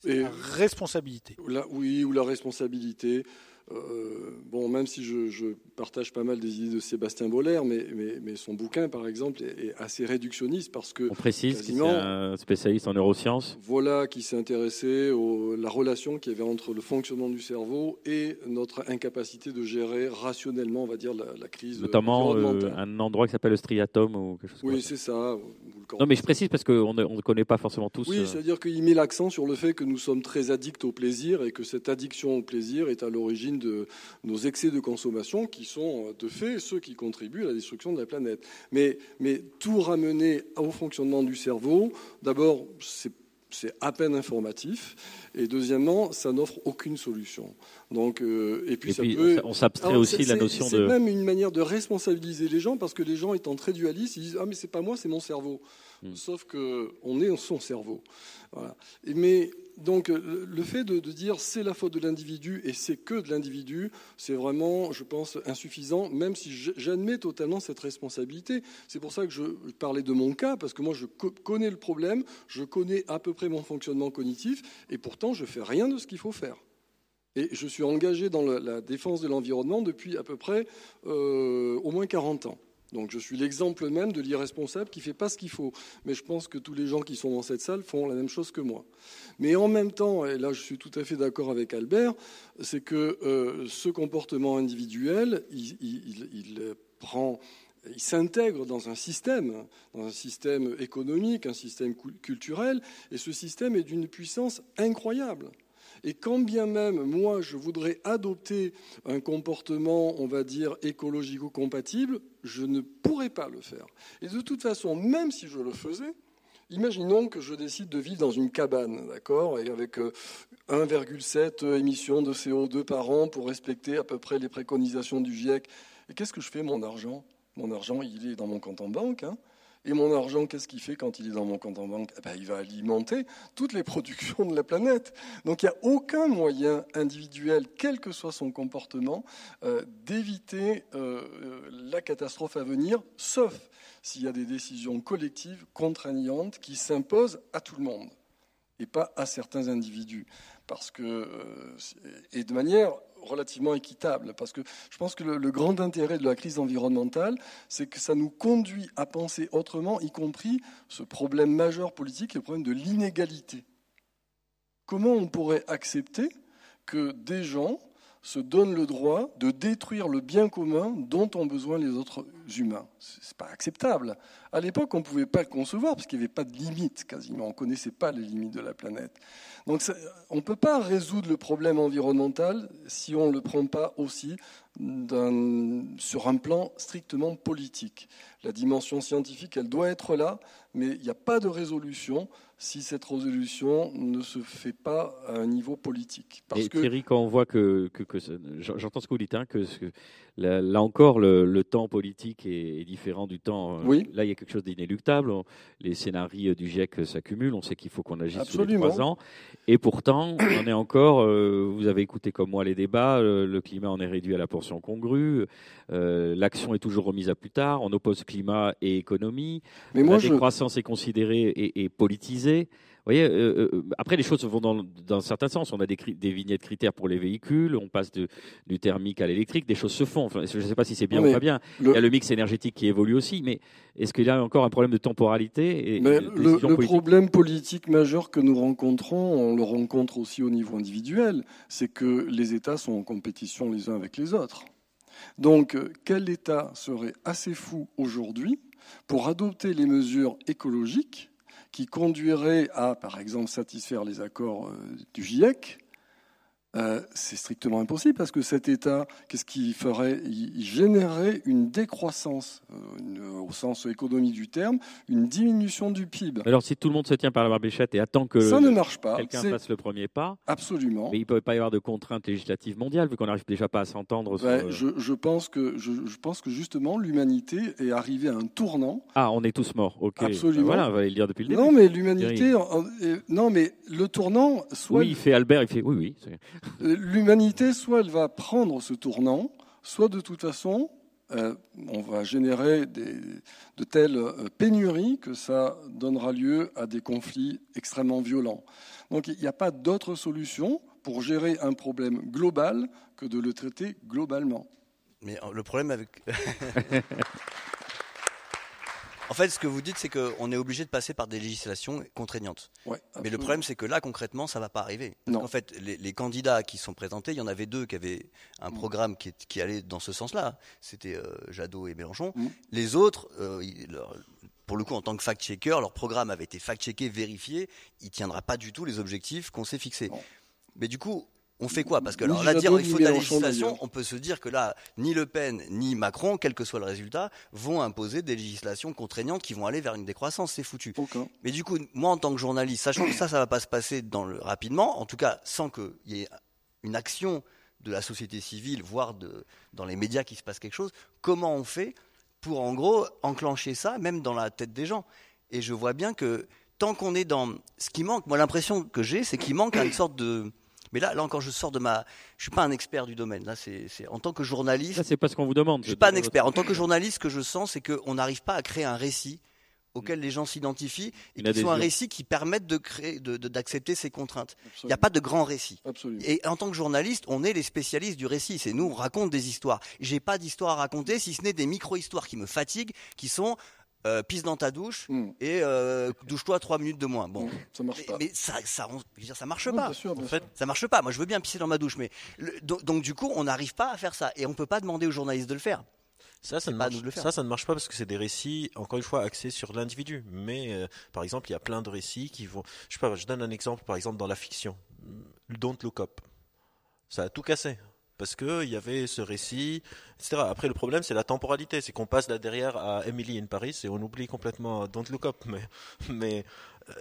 et la responsabilité.
oui, ou la responsabilité. Euh, bon, même si je, partage pas mal des idées de Sébastien Boller, mais, mais, son bouquin, par exemple, est, assez réductionniste parce que.
On précise qu'il est un spécialiste en neurosciences.
Voilà, qui s'est intéressé à la relation qu'il y avait entre le fonctionnement du cerveau et notre incapacité de gérer rationnellement, on va dire, la, crise.
Notamment euh, un endroit qui s'appelle le striatum ou quelque chose
Oui, c'est ça.
Non, mais je précise parce qu'on ne connaît pas forcément tous.
Oui, euh, c'est-à-dire qu'il met l'accent sur le fait que nous sommes très addicts au plaisir et que cette addiction au plaisir est à l'origine de nos excès de consommation qui sont euh, de fait ceux qui contribuent à la destruction de la planète. Mais, mais tout ramener au fonctionnement du cerveau, d'abord, c'est c'est à peine informatif. Et deuxièmement, ça n'offre aucune solution. Donc, euh, et puis, ça peut...
on s'abstrait aussi de la notion de.
C'est même une manière de responsabiliser les gens parce que les gens étant très dualistes, ils disent ah mais c'est pas moi, c'est mon cerveau. Hmm. Sauf que on est son cerveau. Voilà. mais donc le fait de, dire c'est la faute de l'individu et c'est que de l'individu, c'est vraiment, je pense, insuffisant, même si j'admets totalement cette responsabilité. C'est pour ça que je parlais de mon cas, parce que moi je connais le problème, je connais à peu près mon fonctionnement cognitif, et pourtant je fais rien de ce qu'il faut faire. Et je suis engagé dans la défense de l'environnement depuis à peu près euh, au moins 40 ans. Donc je suis l'exemple même de l'irresponsable qui ne fait pas ce qu'il faut. Mais je pense que tous les gens qui sont dans cette salle font la même chose que moi. Mais en même temps, et là je suis tout à fait d'accord avec Albert, c'est que euh, ce comportement individuel, il, prend il s'intègre dans un système, dans un système économique, un système culturel, et ce système est d'une puissance incroyable. Et quand bien même, moi, je voudrais adopter un comportement, on va dire, écologico-compatible, je ne pourrais pas le faire. Et de toute façon, même si je le faisais, Imaginons que je décide de vivre dans une cabane, d'accord, et avec 1,7 euh, émissions de CO2 par an pour respecter à peu près les préconisations du GIEC. Et qu'est-ce que je fais, mon argent? Mon argent, il est dans mon compte en banque. Hein et mon argent, qu'est-ce qu'il fait quand il est dans mon compte en banque? Eh ben, Il va alimenter toutes les productions de la planète. Donc il n'y a aucun moyen individuel, quel que soit son comportement, euh, d'éviter euh, euh, la catastrophe à venir, sauf s'il y a des décisions collectives contraignantes qui s'imposent à tout le monde. et pas à certains individus. Parce que, et de manière relativement équitable. Parce que je pense que le, grand intérêt de la crise environnementale, c'est que ça nous conduit à penser autrement, y compris ce problème majeur politique, le problème de l'inégalité. Comment on pourrait accepter que des gens se donnent le droit de détruire le bien commun dont ont besoin les autres humains. Ce n'est pas acceptable. À l'époque, on ne pouvait pas le concevoir parce qu'il n'y avait pas de limite quasiment. On ne connaissait pas les limites de la planète. Donc on ne peut pas résoudre le problème environnemental si on ne le prend pas aussi sur un plan strictement politique. La dimension scientifique, elle doit être là, mais il n'y a pas de résolution si cette résolution ne se fait pas à un niveau politique.
Parce Et Thierry, quand on voit que, que, j'entends ce que vous dites, hein, que, là, encore le, temps politique est, différent du temps. Euh,
oui.
Là, il y a quelque chose d'inéluctable. Les scénarios du GIEC s'accumulent. On sait qu'il faut qu'on agisse sur les trois ans. Et pourtant, on est encore. Euh, vous avez écouté comme moi les débats. Euh, le climat en est réduit à la portion congrue. L'action est toujours remise à plus tard. On oppose climat et économie. Mais moi, la décroissance est considérée et, et politisée voyez, euh, euh, après, les choses vont dans, dans certains sens. On a des, des, vignettes critères pour les véhicules, on passe de, du thermique à l'électrique, des choses se font. je ne sais pas si c'est bien ou pas bien. Il y a le mix énergétique qui évolue aussi, mais est-ce qu'il y a encore un problème de temporalité
et Le, problème politique majeur que nous rencontrons, on le rencontre aussi au niveau individuel, c'est que les États sont en compétition les uns avec les autres. Donc, quel État serait assez fou aujourd'hui pour adopter les mesures écologiques qui conduirait à, par exemple, satisfaire les accords euh, du GIEC, euh, c'est strictement impossible parce que cet État, qu'est-ce qu'il ferait? Il, générerait une décroissance, euh, au sens économique du terme, une diminution du PIB.
Alors si tout le monde se tient par la barbichette et attend que
ça ne marche pas,
quelqu'un fasse le premier pas,
absolument.
Mais il ne peut pas y avoir de contraintes législatives mondiales vu qu'on n'arrive déjà pas à s'entendre.
je, je, pense que je, pense que justement l'humanité est arrivée à un tournant.
Ah, on est tous morts. Ok.
Absolument.
voilà, on va le dire depuis le début.
Non, mais l'humanité, non, mais le tournant.
Soit oui, il fait Albert, il fait oui, oui.
Euh, l'humanité, soit elle va prendre ce tournant, soit de toute façon, euh, on va générer de telles euh, pénuries que ça donnera lieu à des conflits extrêmement violents. Donc il n'y a pas d'autre solution pour gérer un problème global que de le traiter globalement.
Mais le problème avec... En fait, ce que vous dites, c'est qu'on est obligé de passer par des législations contraignantes. Mais le problème, c'est que là, concrètement, ça ne va pas arriver. en fait, les, candidats qui sont présentés, il y en avait deux qui avaient un mm. programme qui, allait dans ce sens-là. C'était euh, Jadot et Mélenchon. Mm. Les autres, euh, pour le coup, en tant que fact-checker, leur programme avait été fact-checké, vérifié. Il ne tiendra pas du tout les objectifs qu'on s'est fixés. Mais du coup, on fait quoi? Parce que alors, là, dire il faut de la législation, on peut se dire que là, ni Le Pen ni Macron, quel que soit le résultat, vont imposer des législations contraignantes qui vont aller vers une décroissance. C'est foutu. Mais du coup, moi, en tant que journaliste, sachant que ça, ça va pas se passer dans le, rapidement, en tout cas, sans qu'il y ait une action de la société civile, voire de, dans les médias qui se passe quelque chose, comment on fait pour, en gros, enclencher ça, même dans la tête des gens? Et je vois bien que tant qu'on est dans... Ce qui manque, moi, l'impression que j'ai, c'est qu'il manque une sorte de mais là, là encore, je sors de ma. Je suis pas un expert du domaine. Là, c'est en tant que journaliste.
Ça, c'est pas ce qu'on vous demande.
Je suis pas un expert. En tant que journaliste, ce que je sens, c'est qu'on n'arrive pas à créer un récit auquel les gens s'identifient et qui soit un récit qui permette de créer, d'accepter ces contraintes. Il n'y a pas de grand récit. Et en tant que journaliste, on est les spécialistes du récit. C'est nous, on raconte des histoires. J'ai pas d'histoire à raconter, si ce n'est des micro-histoires qui me fatiguent, qui sont euh, pisse dans ta douche hmm. et euh, douche-toi trois minutes de moins. Bon,
ça marche pas.
Mais, ça, ça, dire, ça marche pas. en fait, ça marche pas. Moi, je veux bien pisser dans ma douche, mais donc, du coup, on n'arrive pas à faire ça et on peut pas demander aux journalistes de le faire.
Ça, ça ne, marche, ça, ça ne marche pas parce que c'est des récits, encore une fois, axés sur l'individu. Mais, euh, par exemple, il y a plein de récits qui vont. Je sais pas, je donne un exemple, par exemple, dans la fiction. Don't Look Up. Ça a tout cassé parce qu'il y avait ce récit, etc. Après, le problème, c'est la temporalité. C'est qu'on passe là derrière à Emily in Paris et on oublie complètement Don't Look Up. Mais, mais euh,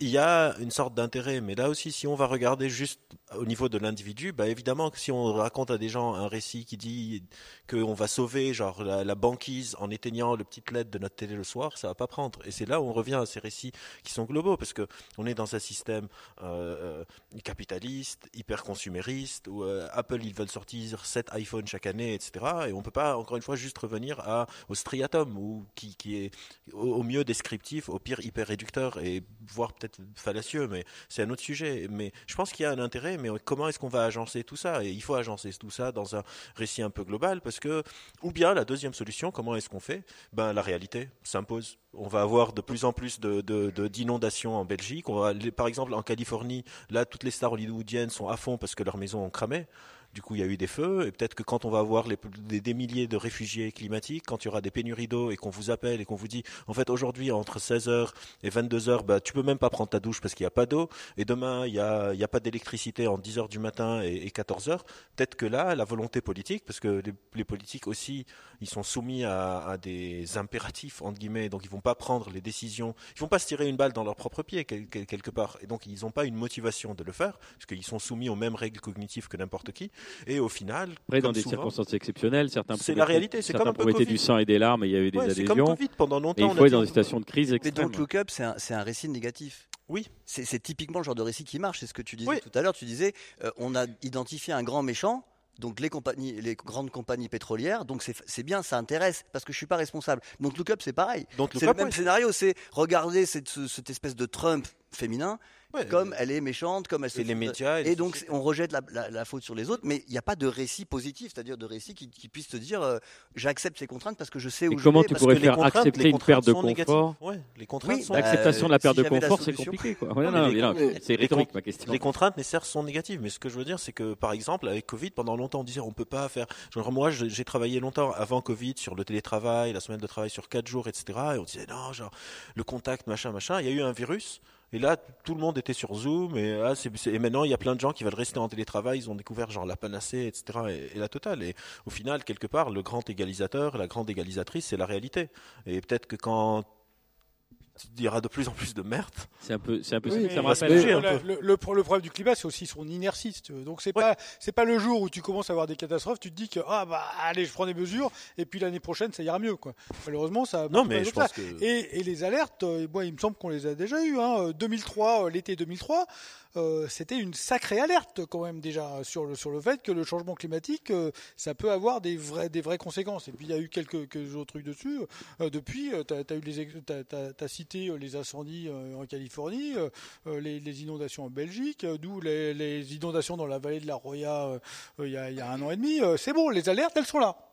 il y a une sorte d'intérêt, mais là aussi, si on va regarder juste au niveau de l'individu, bah évidemment que si on raconte à des gens un récit qui dit qu'on va sauver genre la, banquise en éteignant le petit LED de notre télé le soir, ça va pas prendre. Et c'est là où on revient à ces récits qui sont globaux, parce que on est dans un système euh, capitaliste, hyper consumériste, où euh, Apple ils veulent sortir 7 iPhones chaque année, etc. Et on peut pas encore une fois juste revenir au striatum, ou qui, est au, au mieux descriptif, au pire hyper réducteur, et voire peut-être fallacieux, mais c'est un autre sujet. Mais je pense qu'il y a un intérêt, mais comment est-ce qu'on va agencer tout ça? Et il faut agencer tout ça dans un récit un peu global, parce que, ou bien la deuxième solution, comment est-ce qu'on fait? Ben la réalité s'impose. On va avoir de plus en plus d'inondations en Belgique. Par exemple, en Californie, là, toutes les stars hollywoodiennes sont à fond parce que leurs maisons ont cramé. Du coup, il y a eu des feux, et peut-être que quand on va avoir des, milliers de réfugiés climatiques, quand il y aura des pénuries d'eau et qu'on vous appelle et qu'on vous dit, en fait, aujourd'hui, entre 16h et 22h, bah, tu peux même pas prendre ta douche parce qu'il n'y a pas d'eau, et demain, il n'y a, pas d'électricité en 10h du matin et, 14h, peut-être que là, la volonté politique, parce que les, politiques aussi, ils sont soumis à, des impératifs, entre guillemets, donc ils vont pas prendre les décisions, ils vont pas se tirer une balle dans leur propre pied, quelque part, et donc ils n'ont pas une motivation de le faire, parce qu'ils sont soumis aux mêmes règles cognitives que n'importe qui. Et au final,
Après, dans des circonstances exceptionnelles, certains
c'est la réalité. C'est comme un
peu du sang et des larmes, et il y avait des ouais, adhésions.
Comme COVID pendant longtemps.
Et il faut être dans des situations de crise extrême.
Mais donc Lookup, c'est un, un, récit négatif.
Oui.
C'est typiquement le genre de récit qui marche. C'est ce que tu disais tout à l'heure. Tu disais, euh, on a identifié un grand méchant donc les compagnies, les grandes compagnies pétrolières. Donc c'est bien, ça intéresse parce que je suis pas responsable. Donc Lookup, c'est pareil. C'est le même scénario. C'est regarder cette, cette, espèce de Trump féminin comme elle est méchante, comme elle se.
Et les médias.
Et, donc on rejette la, faute sur les autres, mais il n'y a pas de récit positif, c'est-à-dire de récit qui, puisse te dire euh, j'accepte ces contraintes parce que je sais où je
comment
tu
pourrais faire accepter une perte de confort
Les contraintes
L'acceptation de la perte de confort, c'est compliqué. c'est rhétorique ma question.
Les contraintes nécessaires sont négatives, mais ce que je veux dire, c'est que par exemple, avec Covid, pendant longtemps, on disait on peut pas faire. Genre, moi, j'ai travaillé longtemps avant Covid sur le télétravail, la semaine de travail sur 4 jours, etc. Et on disait non, genre, le contact, machin, machin. Il y a eu un virus. Et là, tout le monde était sur Zoom, et, ah, et maintenant, il y a plein de gens qui veulent rester en télétravail, ils ont découvert genre la panacée, etc., et, la totale. Et au final, quelque part, le grand égalisateur, la grande égalisatrice, c'est la réalité. Et peut-être que quand il y aura de plus en plus de merde.
C'est un peu, c'est un peu,
ça me rappelle. Le, le, problème du climat, c'est aussi son inertie. Donc c'est pas, c'est pas le jour où tu commences à avoir des catastrophes, tu te dis que ah bah allez, je prends des mesures, et puis l'année prochaine ça ira mieux quoi. Malheureusement ça.
Non mais je pense que...
et, et, les alertes, moi euh, il me semble qu'on les a déjà eu. Hein. 2003, euh, l'été 2003. Euh, c'était une sacrée alerte quand même déjà sur le, sur le fait que le changement climatique, euh, ça peut avoir des, vrais, des vraies conséquences. Et puis il y a eu quelques, autres trucs dessus. Euh, depuis, tu as, cité les incendies en Californie, les, inondations en Belgique, d'où les, inondations dans la vallée de la Roya il y, a, y a un an et demi. C'est bon, les alertes, elles sont là.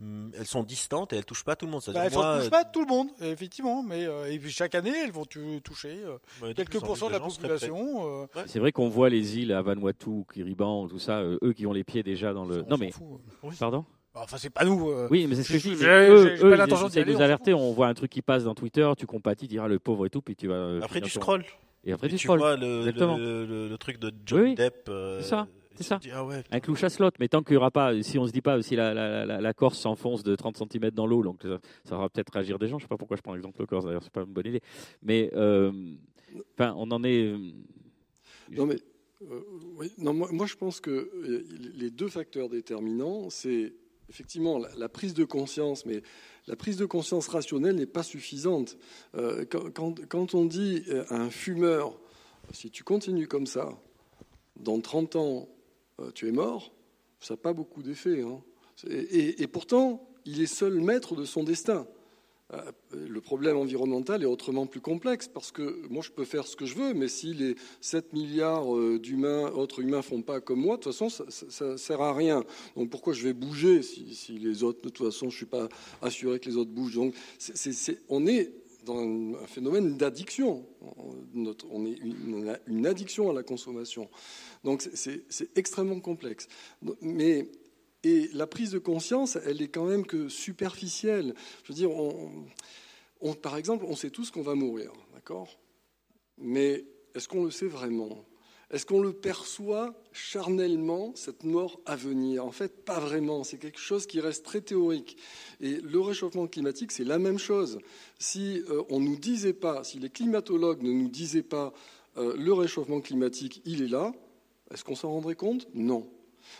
Mm, elles sont distantes et elles touchent pas tout le monde.
Bah, elles ne touchent pas tout le monde, effectivement, mais euh, et puis chaque année elles vont toucher euh, quelques pourcents de la population.
Euh. C'est vrai qu'on voit les îles à Vanuatu, Kiribati, tout ça, eux qui ont les pieds déjà dans le.
non mais,
pardon.
Bah, enfin, c'est pas nous.
oui, mais c'est ce que je dis. Eux, eux, ils nous alerter. On voit un truc qui passe dans Twitter, tu compatis, tu diras le pauvre et tout, puis tu vas.
Après, tu scrolls.
Et après, tu,
tu vois le, le, le, truc de Johnny Depp.
c'est ça. C'est ça. Ah un clou chasse-lotte. Mais tant qu'il n'y aura pas, si on se dit pas, si la, la, la, Corse s'enfonce de 30 cm dans l'eau, donc ça, ça va peut-être réagir des gens. Je sais pas pourquoi je prends l'exemple de Corse, d'ailleurs, c'est pas une bonne idée. Mais euh, enfin, on en est. Euh,
non, mais. Euh, oui, non, moi, moi, je pense que les deux facteurs déterminants, c'est effectivement la, prise de conscience, mais la prise de conscience rationnelle n'est pas suffisante. quand, quand, quand, on dit à un fumeur, si tu continues comme ça, dans 30 ans, tu es mort, ça n'a pas beaucoup d'effet. Hein. Et, pourtant, il est seul maître de son destin. Euh, le problème environnemental est autrement plus complexe parce que moi je peux faire ce que je veux, mais si les 7 milliards euh, d'humains, autres humains, font pas comme moi, de toute façon ça, ne sert à rien. Donc pourquoi je vais bouger si, les autres, de toute façon je suis pas assuré que les autres bougent? Donc on est dans un phénomène d'addiction. On, est a une addiction à la consommation. Donc c'est extrêmement complexe. Mais et la prise de conscience, elle est quand même que superficielle. Je veux dire, par exemple, on sait tous qu'on va mourir, d'accord? Mais est-ce qu'on le sait vraiment? Est-ce qu'on le perçoit charnellement, cette mort à venir? En fait, pas vraiment. C'est quelque chose qui reste très théorique. Et le réchauffement climatique, c'est la même chose. Si euh, on nous disait pas, si les climatologues ne nous disaient pas euh, le réchauffement climatique, il est là, est-ce qu'on s'en rendrait compte? Non.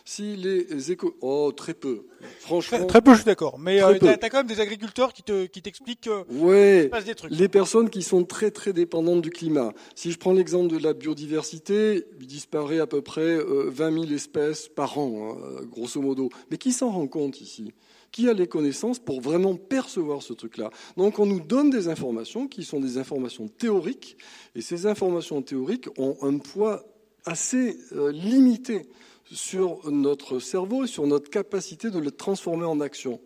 Si les éco... Oh, très peu. Franchement.
Très, peu, je suis d'accord. Mais euh, tu as, quand même des agriculteurs qui t'expliquent qui que
ouais, passe des trucs. Les personnes qui sont très très dépendantes du climat. Si je prends l'exemple de la biodiversité, il disparaît à peu près 20 euh, 000 espèces par an, hein, grosso modo. Mais qui s'en rend compte ici? Qui a les connaissances pour vraiment percevoir ce truc-là? Donc on nous donne des informations qui sont des informations théoriques, et ces informations théoriques ont un poids assez euh, limité sur notre cerveau et sur notre capacité de le transformer en action.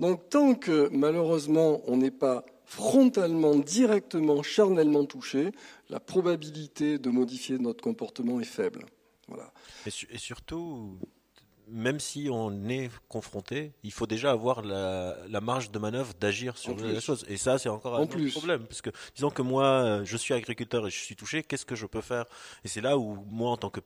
Donc tant que malheureusement on n'est pas frontalement, directement, charnellement touché, la probabilité de modifier notre comportement est faible. Voilà.
et surtout, même si on est confronté, il faut déjà avoir la, marge de manœuvre d'agir sur la chose. Et ça, c'est encore un problème. Parce que, disons que moi, euh, je suis agriculteur et je suis touché, qu'est-ce que je peux faire? Et c'est là où, moi, en tant que,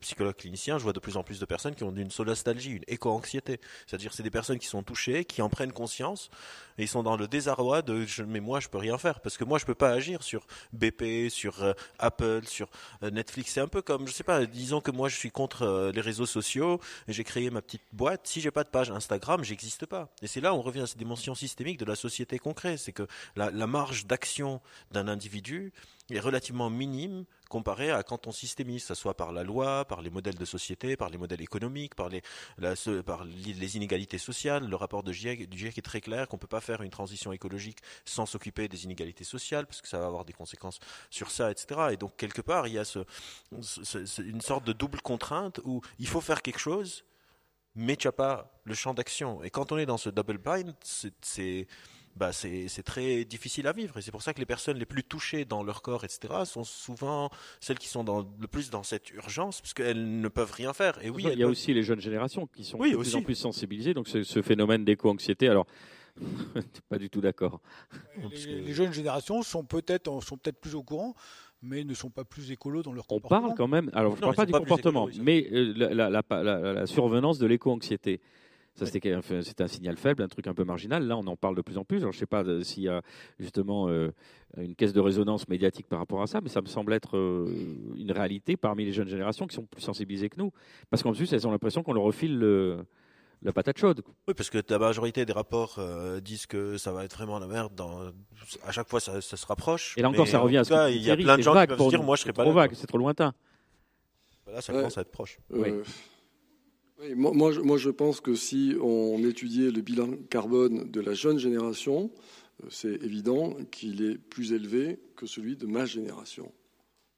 psychologue clinicien, je vois de plus en plus de personnes qui ont une solastalgie, une éco-anxiété. C'est-à-dire, c'est des personnes qui sont touchées, qui en prennent conscience, et ils sont dans le désarroi de mais moi, je peux rien faire. Parce que moi, je peux pas agir sur BP, sur euh, Apple, sur euh, Netflix. C'est un peu comme, je sais pas, disons que moi, je suis contre les réseaux sociaux j'ai créé ma petite boîte. Si j'ai pas de page Instagram, j'existe pas. Et c'est là où on revient à cette dimension systémique de la société concrète. C'est que la, marge d'action d'un individu est relativement minime comparée à quand on systémise, que ce soit par la loi, par les modèles de société, par les modèles économiques, par les, par les inégalités sociales. Le rapport de GIEC, du GIEC est très clair qu'on ne peut pas faire une transition écologique sans s'occuper des inégalités sociales, parce que ça va avoir des conséquences sur ça, etc. Et donc, quelque part, il y a une sorte de double contrainte où il faut faire quelque chose, mais tu n'as pas le champ d'action. Et quand on est dans ce double bind, c'est bah c'est très difficile à vivre. Et c'est pour ça que les personnes les plus touchées dans leur corps, etc., sont souvent celles qui sont dans, le plus dans cette urgence, parce qu'elles ne peuvent rien faire. Et oui,
il y a aussi les jeunes générations qui sont de plus en plus sensibilisées. Donc ce, phénomène d'éco-anxiété, alors pas du tout d'accord.
Les, jeunes générations sont peut-être sont peut-être plus au courant, mais ne sont pas plus écolos dans leur comportement.
On parle quand même, alors je ne parle pas du comportement, mais euh, la, survenance de l'éco-anxiété. Ça, c'était un signal faible, un truc un peu marginal. Là, on en parle de plus en plus. je ne sais pas euh, s'il y a justement euh, une caisse de résonance médiatique par rapport à ça, mais ça me semble être une réalité parmi les jeunes générations qui sont plus sensibilisées que nous. Parce qu'en plus, elles ont l'impression qu'on leur refile le, la patate chaude.
Oui, parce que la majorité des rapports euh, disent que ça va être vraiment la merde. Dans... À chaque fois, ça, se rapproche.
Et là encore, ça revient à ce
que Il y a plein de gens qui peuvent se dire, moi, je serais pas
là. C'est trop lointain.
Là, ça commence à être proche.
Euh, oui. Moi, moi, je pense que si on étudiait le bilan carbone de la jeune génération, euh, c'est évident qu'il est plus élevé que celui de ma génération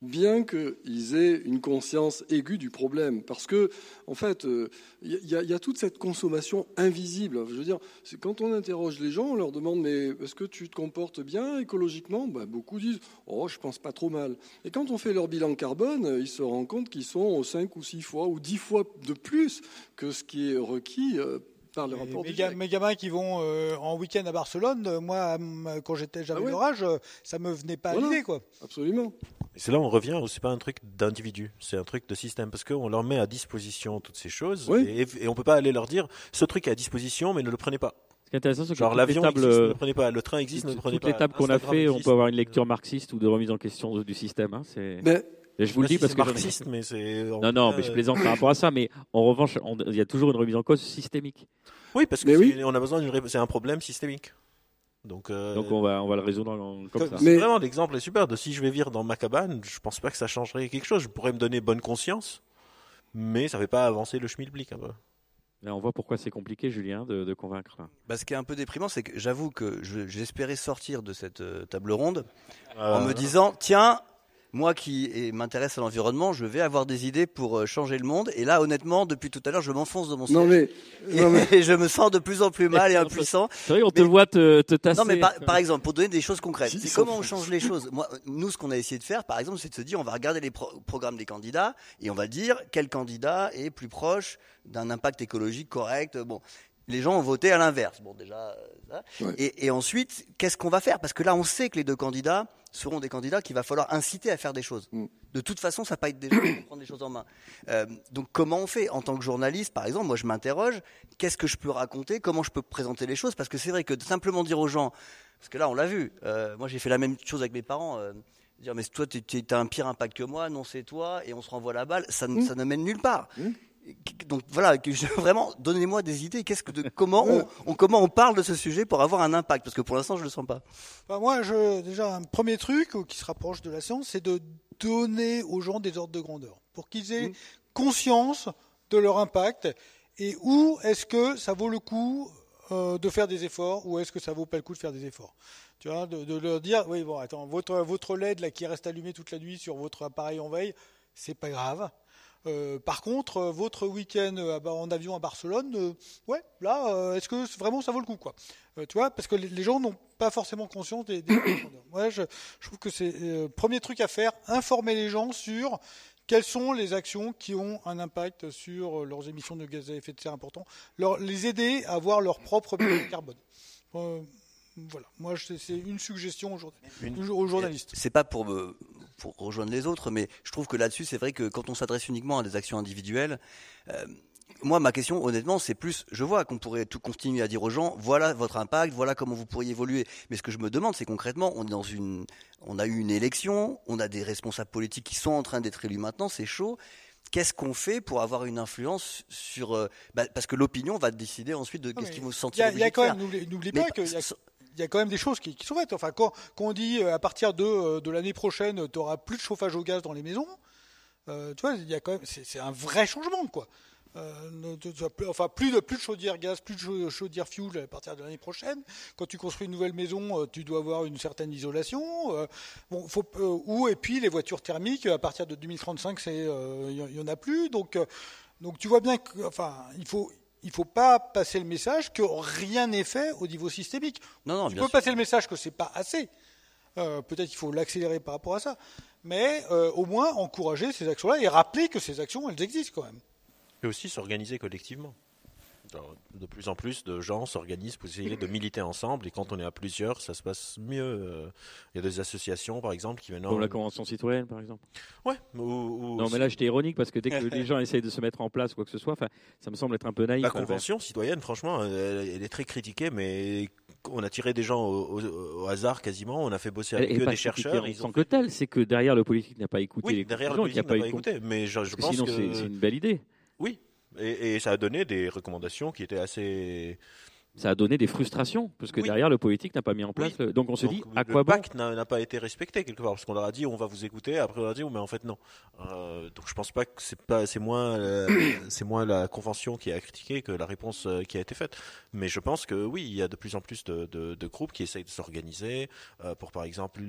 bien qu'ils aient une conscience aiguë du problème. Parce que, en fait, il euh, y, a toute cette consommation invisible. Je veux dire, quand on interroge les gens, on leur demande Mais est-ce que tu te comportes bien écologiquement? Ben, Beaucoup disent Oh, je pense pas trop mal. Et quand on fait leur bilan carbone, ils se rendent compte qu'ils sont 5 ou 6 fois ou 10 fois de plus que ce qui est requis euh,
mes, gamins qui vont euh, en week-end à Barcelone, euh, moi, quand j'étais j'avais ah l'orage, euh, ça me venait pas à l'idée, quoi.
Absolument.
Et c'est là où on revient, c'est pas un truc d'individu, c'est un truc de système, parce qu'on leur met à disposition toutes ces choses, et, et, on peut pas aller leur dire, ce truc est à disposition, mais ne le prenez pas.
Ce qui est intéressant, c'est
que Genre l'avion existe, ne le prenez pas, le train existe, ne le prenez
pas. Toutes les tables qu'on a fait, on peut avoir une lecture marxiste ou de remise en question du système. Hein, c'est je vous le dis parce que
marxiste, mais c'est
non non, mais je plaisante par rapport à ça. Mais en revanche, il y a toujours une remise en cause systémique?
Oui, parce que on a besoin d'une c'est un problème systémique. Donc, euh,
Donc on va on va le résoudre comme, ça.
Mais vraiment l'exemple est super. De si je vais vivre dans ma cabane, je pense pas que ça changerait quelque chose. Je pourrais me donner bonne conscience, mais ça ne fait pas avancer le schmilblick un peu.
Là, on voit pourquoi c'est compliqué, Julien, de, convaincre.
Bah, ce qui est un peu déprimant, c'est que j'avoue que j'espérais sortir de cette euh, table ronde en me disant tiens, moi qui m'intéresse à l'environnement, je vais avoir des idées pour euh, changer le monde. Et là, honnêtement, depuis tout à l'heure, je m'enfonce dans mon siège. Non mais, et, je me sens de plus en plus mal et impuissant.
C'est vrai, on te voit te, te, tasser.
Non mais par, exemple, pour donner des choses concrètes, c'est comment on change les choses? Moi, nous, ce qu'on a essayé de faire, par exemple, c'est de se dire, on va regarder les programmes des candidats et on va dire quel candidat est plus proche d'un impact écologique correct. Bon, les gens ont voté à l'inverse. Bon, déjà. Euh, et, et, ensuite, qu'est-ce qu'on va faire? Parce que là, on sait que les deux candidats seront des candidats qu'il va falloir inciter à faire des choses. Mm. De toute façon, ça ne va pas être des gens qui vont prendre des choses en main. Euh, donc, comment on fait? En tant que journaliste, par exemple, moi, je m'interroge qu'est-ce que je peux raconter? Comment je peux présenter les choses? Parce que c'est vrai que de simplement dire aux gens, parce que là, on l'a vu. Euh, moi, j'ai fait la même chose avec mes parents. dire, mais toi, tu as un pire impact que moi. Non, c'est toi. Et on se renvoie la balle. Ça, mm. ça ne mène nulle part. Mm. Donc voilà, vraiment, donnez-moi des idées. Qu'est-ce que, de, comment, on, comment on parle de ce sujet pour avoir un impact? Parce que pour l'instant, je le sens pas.
Bah, moi, je, déjà, un premier truc qui se rapproche de la science, c'est de donner aux gens des ordres de grandeur pour qu'ils aient mmh. conscience de leur impact et où est-ce que ça vaut le coup euh, de faire des efforts ou est-ce que ça vaut pas le coup de faire des efforts? Tu vois, de, de, leur dire, oui, bon, attends, votre, votre LED là, qui reste allumé toute la nuit sur votre appareil en veille, c'est pas grave. Euh, par contre, euh, votre week-end en avion à Barcelone, ouais, là, est-ce que vraiment ça vaut le coup, quoi? Tu vois, parce que les, gens n'ont pas forcément conscience des. des ouais, je, je, trouve que c'est le premier truc à faire, informer les gens sur quelles sont les actions qui ont un impact sur leurs émissions de gaz à effet de serre importants leur, Les aider à avoir leur propre bilan carbone. Voilà, moi c'est une suggestion aux, journalistes.
C'est pas pour, pour rejoindre les autres, mais je trouve que là-dessus, c'est vrai que quand on s'adresse uniquement à des actions individuelles, euh, moi, ma question, honnêtement, c'est plus, je vois qu'on pourrait tout continuer à dire aux gens, voilà votre impact, voilà comment vous pourriez évoluer. Mais ce que je me demande, c'est concrètement, on est dans une, on a eu une élection, on a des responsables politiques qui sont en train d'être élus maintenant, c'est chaud. Qu'est-ce qu'on fait pour avoir une influence sur, euh, bah, parce que l'opinion va décider ensuite de qu'est-ce qu'ils vont se sentir.
Il y a, quand même, n'oublie pas qu'il y, a quand même des choses qui, sont faites. Enfin, quand, on dit euh, à partir de, euh, l'année prochaine, tu auras plus de chauffage au gaz dans les maisons, tu vois, il y a quand même, c'est un vrai changement, quoi. Euh, enfin plus de plus de chaudière gaz, plus de chaudière fuel à partir de l'année prochaine. Quand tu construis une nouvelle maison, euh, tu dois avoir une certaine isolation. Euh, bon, ou et puis les voitures thermiques à partir de 2035, c'est il y, en a plus. Donc donc tu vois bien que enfin il faut il faut pas passer le message que rien n'est fait au niveau systémique.
Non, non,
tu peux passer le message que c'est pas assez. Peut-être qu'il faut l'accélérer par rapport à ça, mais au moins encourager ces actions-là et rappeler que ces actions, elles existent quand même.
Et aussi s'organiser collectivement. De plus en plus de gens s'organisent pour essayer de militer ensemble et quand on est à plusieurs, ça se passe mieux. Euh, il y a des associations, par exemple, qui maintenant.
Comme la Convention citoyenne, par exemple.
Ouais.
non, mais là, j'étais ironique parce que dès que les gens essayent de se mettre en place, quoi que ce soit, ça me semble être un peu naïf.
La Convention citoyenne, franchement, elle, est très critiquée, mais on a tiré des gens au, hasard quasiment, on a fait bosser avec eux des chercheurs.
Ils ont que tel, c'est que derrière le politique n'a pas écouté
oui, derrière le politique n'a pas, écouté, mais je, pense
sinon
que
c'est une belle idée.
Oui, et, ça a donné des recommandations qui étaient assez.
Ça a donné des frustrations, parce que derrière, le politique n'a pas mis en place. Donc on se dit, à quoi
bon Le pacte n'a pas été respecté quelque part, parce qu'on leur a dit, on va vous écouter, après on leur a dit, mais en fait non. Euh, donc je pense pas que c'est pas, c'est moins, euh, c'est moins la convention qui a critiqué que la réponse euh, qui a été faite. Mais je pense que oui, il y a de plus en plus de, de, de groupes qui essayent de s'organiser pour, par exemple,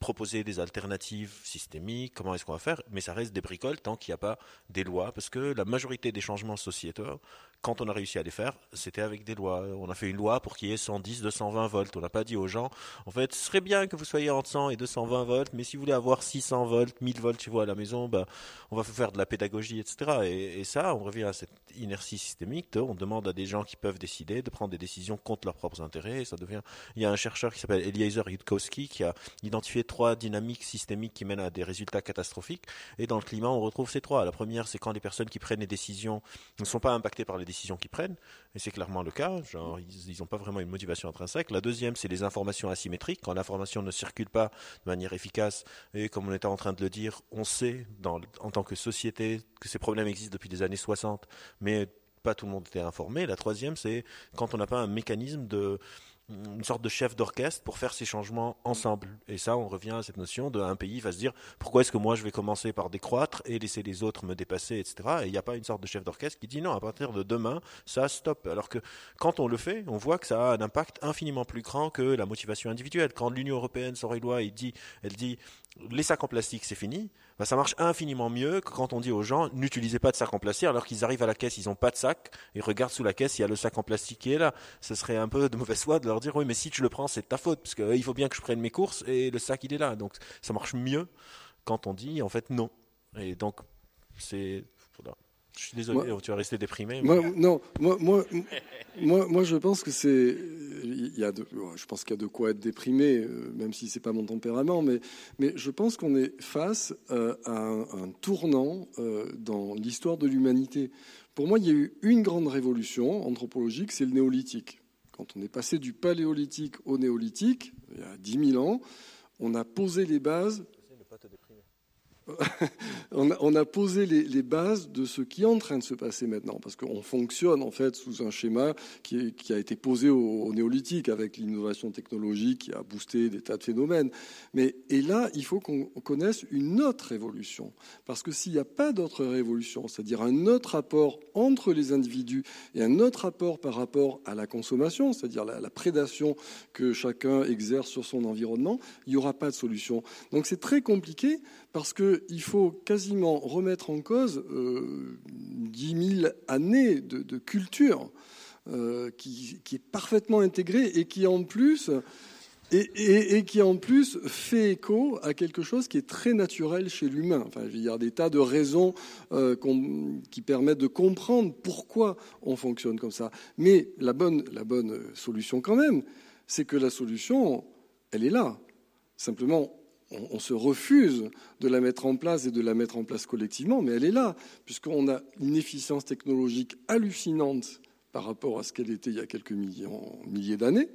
proposer des alternatives systémiques. Comment est-ce qu'on va faire Mais ça reste des bricoles tant qu'il n'y a pas des lois, parce que la majorité des changements sociétaux quand on a réussi à les faire, c'était avec des lois. On a fait une loi pour qu'il y ait 110, 220 volts. On n'a pas dit aux gens, en fait, ce serait bien que vous soyez entre 100 et 220 volts, mais si vous voulez avoir 600 volts, 1000 volts chez vous à la maison, bah, on va faire de la pédagogie, etc. Et, ça, on revient à cette inertie systémique. on demande à des gens qui peuvent décider de prendre des décisions contre leurs propres intérêts. ça devient. Il y a un chercheur qui s'appelle Eliezer Yudkowsky qui a identifié trois dynamiques systémiques qui mènent à des résultats catastrophiques. Et dans le climat, on retrouve ces trois. La première, c'est quand les personnes qui prennent les décisions ne sont pas impactées par les décisions qu'ils prennent, et c'est clairement le cas, genre ils n'ont pas vraiment une motivation intrinsèque. La deuxième, c'est les informations asymétriques, quand l'information ne circule pas de manière efficace, et comme on était en train de le dire, on sait en tant que société que ces problèmes existent depuis les années 60, mais pas tout le monde était informé. La troisième, c'est quand on n'a pas un mécanisme de une sorte de chef d'orchestre pour faire ces changements ensemble. Et ça, on revient à cette notion d'un pays va se dire pourquoi est-ce que moi je vais commencer par décroître et laisser les autres me dépasser, etc. Et il n'y a pas une sorte de chef d'orchestre qui dit non, à partir de demain, ça stop. Alors que quand on le fait, on voit que ça a un impact infiniment plus grand que la motivation individuelle. Quand l'Union européenne une loi, dit, elle dit les sacs en plastique, c'est fini. Bah, ça marche infiniment mieux que quand on dit aux gens n'utilisez pas de sac en plastique alors qu'ils arrivent à la caisse, ils n'ont pas de sac et regardent sous la caisse, il y a le sac en plastique qui est là. Ce serait un peu de mauvaise foi de leur dire oui, mais si tu le prends, c'est de ta faute parce qu'il euh, faut bien que je prenne mes courses et le sac il est là. Donc ça marche mieux quand on dit en fait non. Et donc c'est je suis désolé, tu vas rester déprimé.
non, moi, moi, moi, moi, je pense que c'est, il y a de, je pense qu'il y a de quoi être déprimé, euh, même si c'est pas mon tempérament, mais, mais je pense qu'on est face euh, à un, tournant euh, dans l'histoire de l'humanité. Pour moi, il y a eu une grande révolution anthropologique, c'est le néolithique. Quand on est passé du paléolithique au néolithique, il y a 10 000 ans, on a posé les bases on, a, posé les, bases de ce qui est en train de se passer maintenant, parce qu'on fonctionne en fait sous un schéma qui, a été posé au, néolithique avec l'innovation technologique qui a boosté des tas de phénomènes. Mais et là, il faut qu'on connaisse une autre révolution, parce que s'il n'y a pas d'autre révolution, c'est-à-dire un autre rapport entre les individus et un autre rapport par rapport à la consommation, c'est-à-dire la, la prédation que chacun exerce sur son environnement, il n'y aura pas de solution. Donc c'est très compliqué parce qu'il faut quasiment remettre en cause euh, 10 000 années de, culture euh, qui, est parfaitement intégrée et qui en plus et, qui en plus fait écho à quelque chose qui est très naturel chez l'humain. Enfin, il y a des tas de raisons euh, qui permettent de comprendre pourquoi on fonctionne comme ça. Mais la bonne, la bonne solution quand même, c'est que la solution, elle est là. Simplement, on, se refuse de la mettre en place et de la mettre en place collectivement, mais elle est là, puisqu'on a une efficience technologique hallucinante par rapport à ce qu'elle était il y a quelques milliers d'années,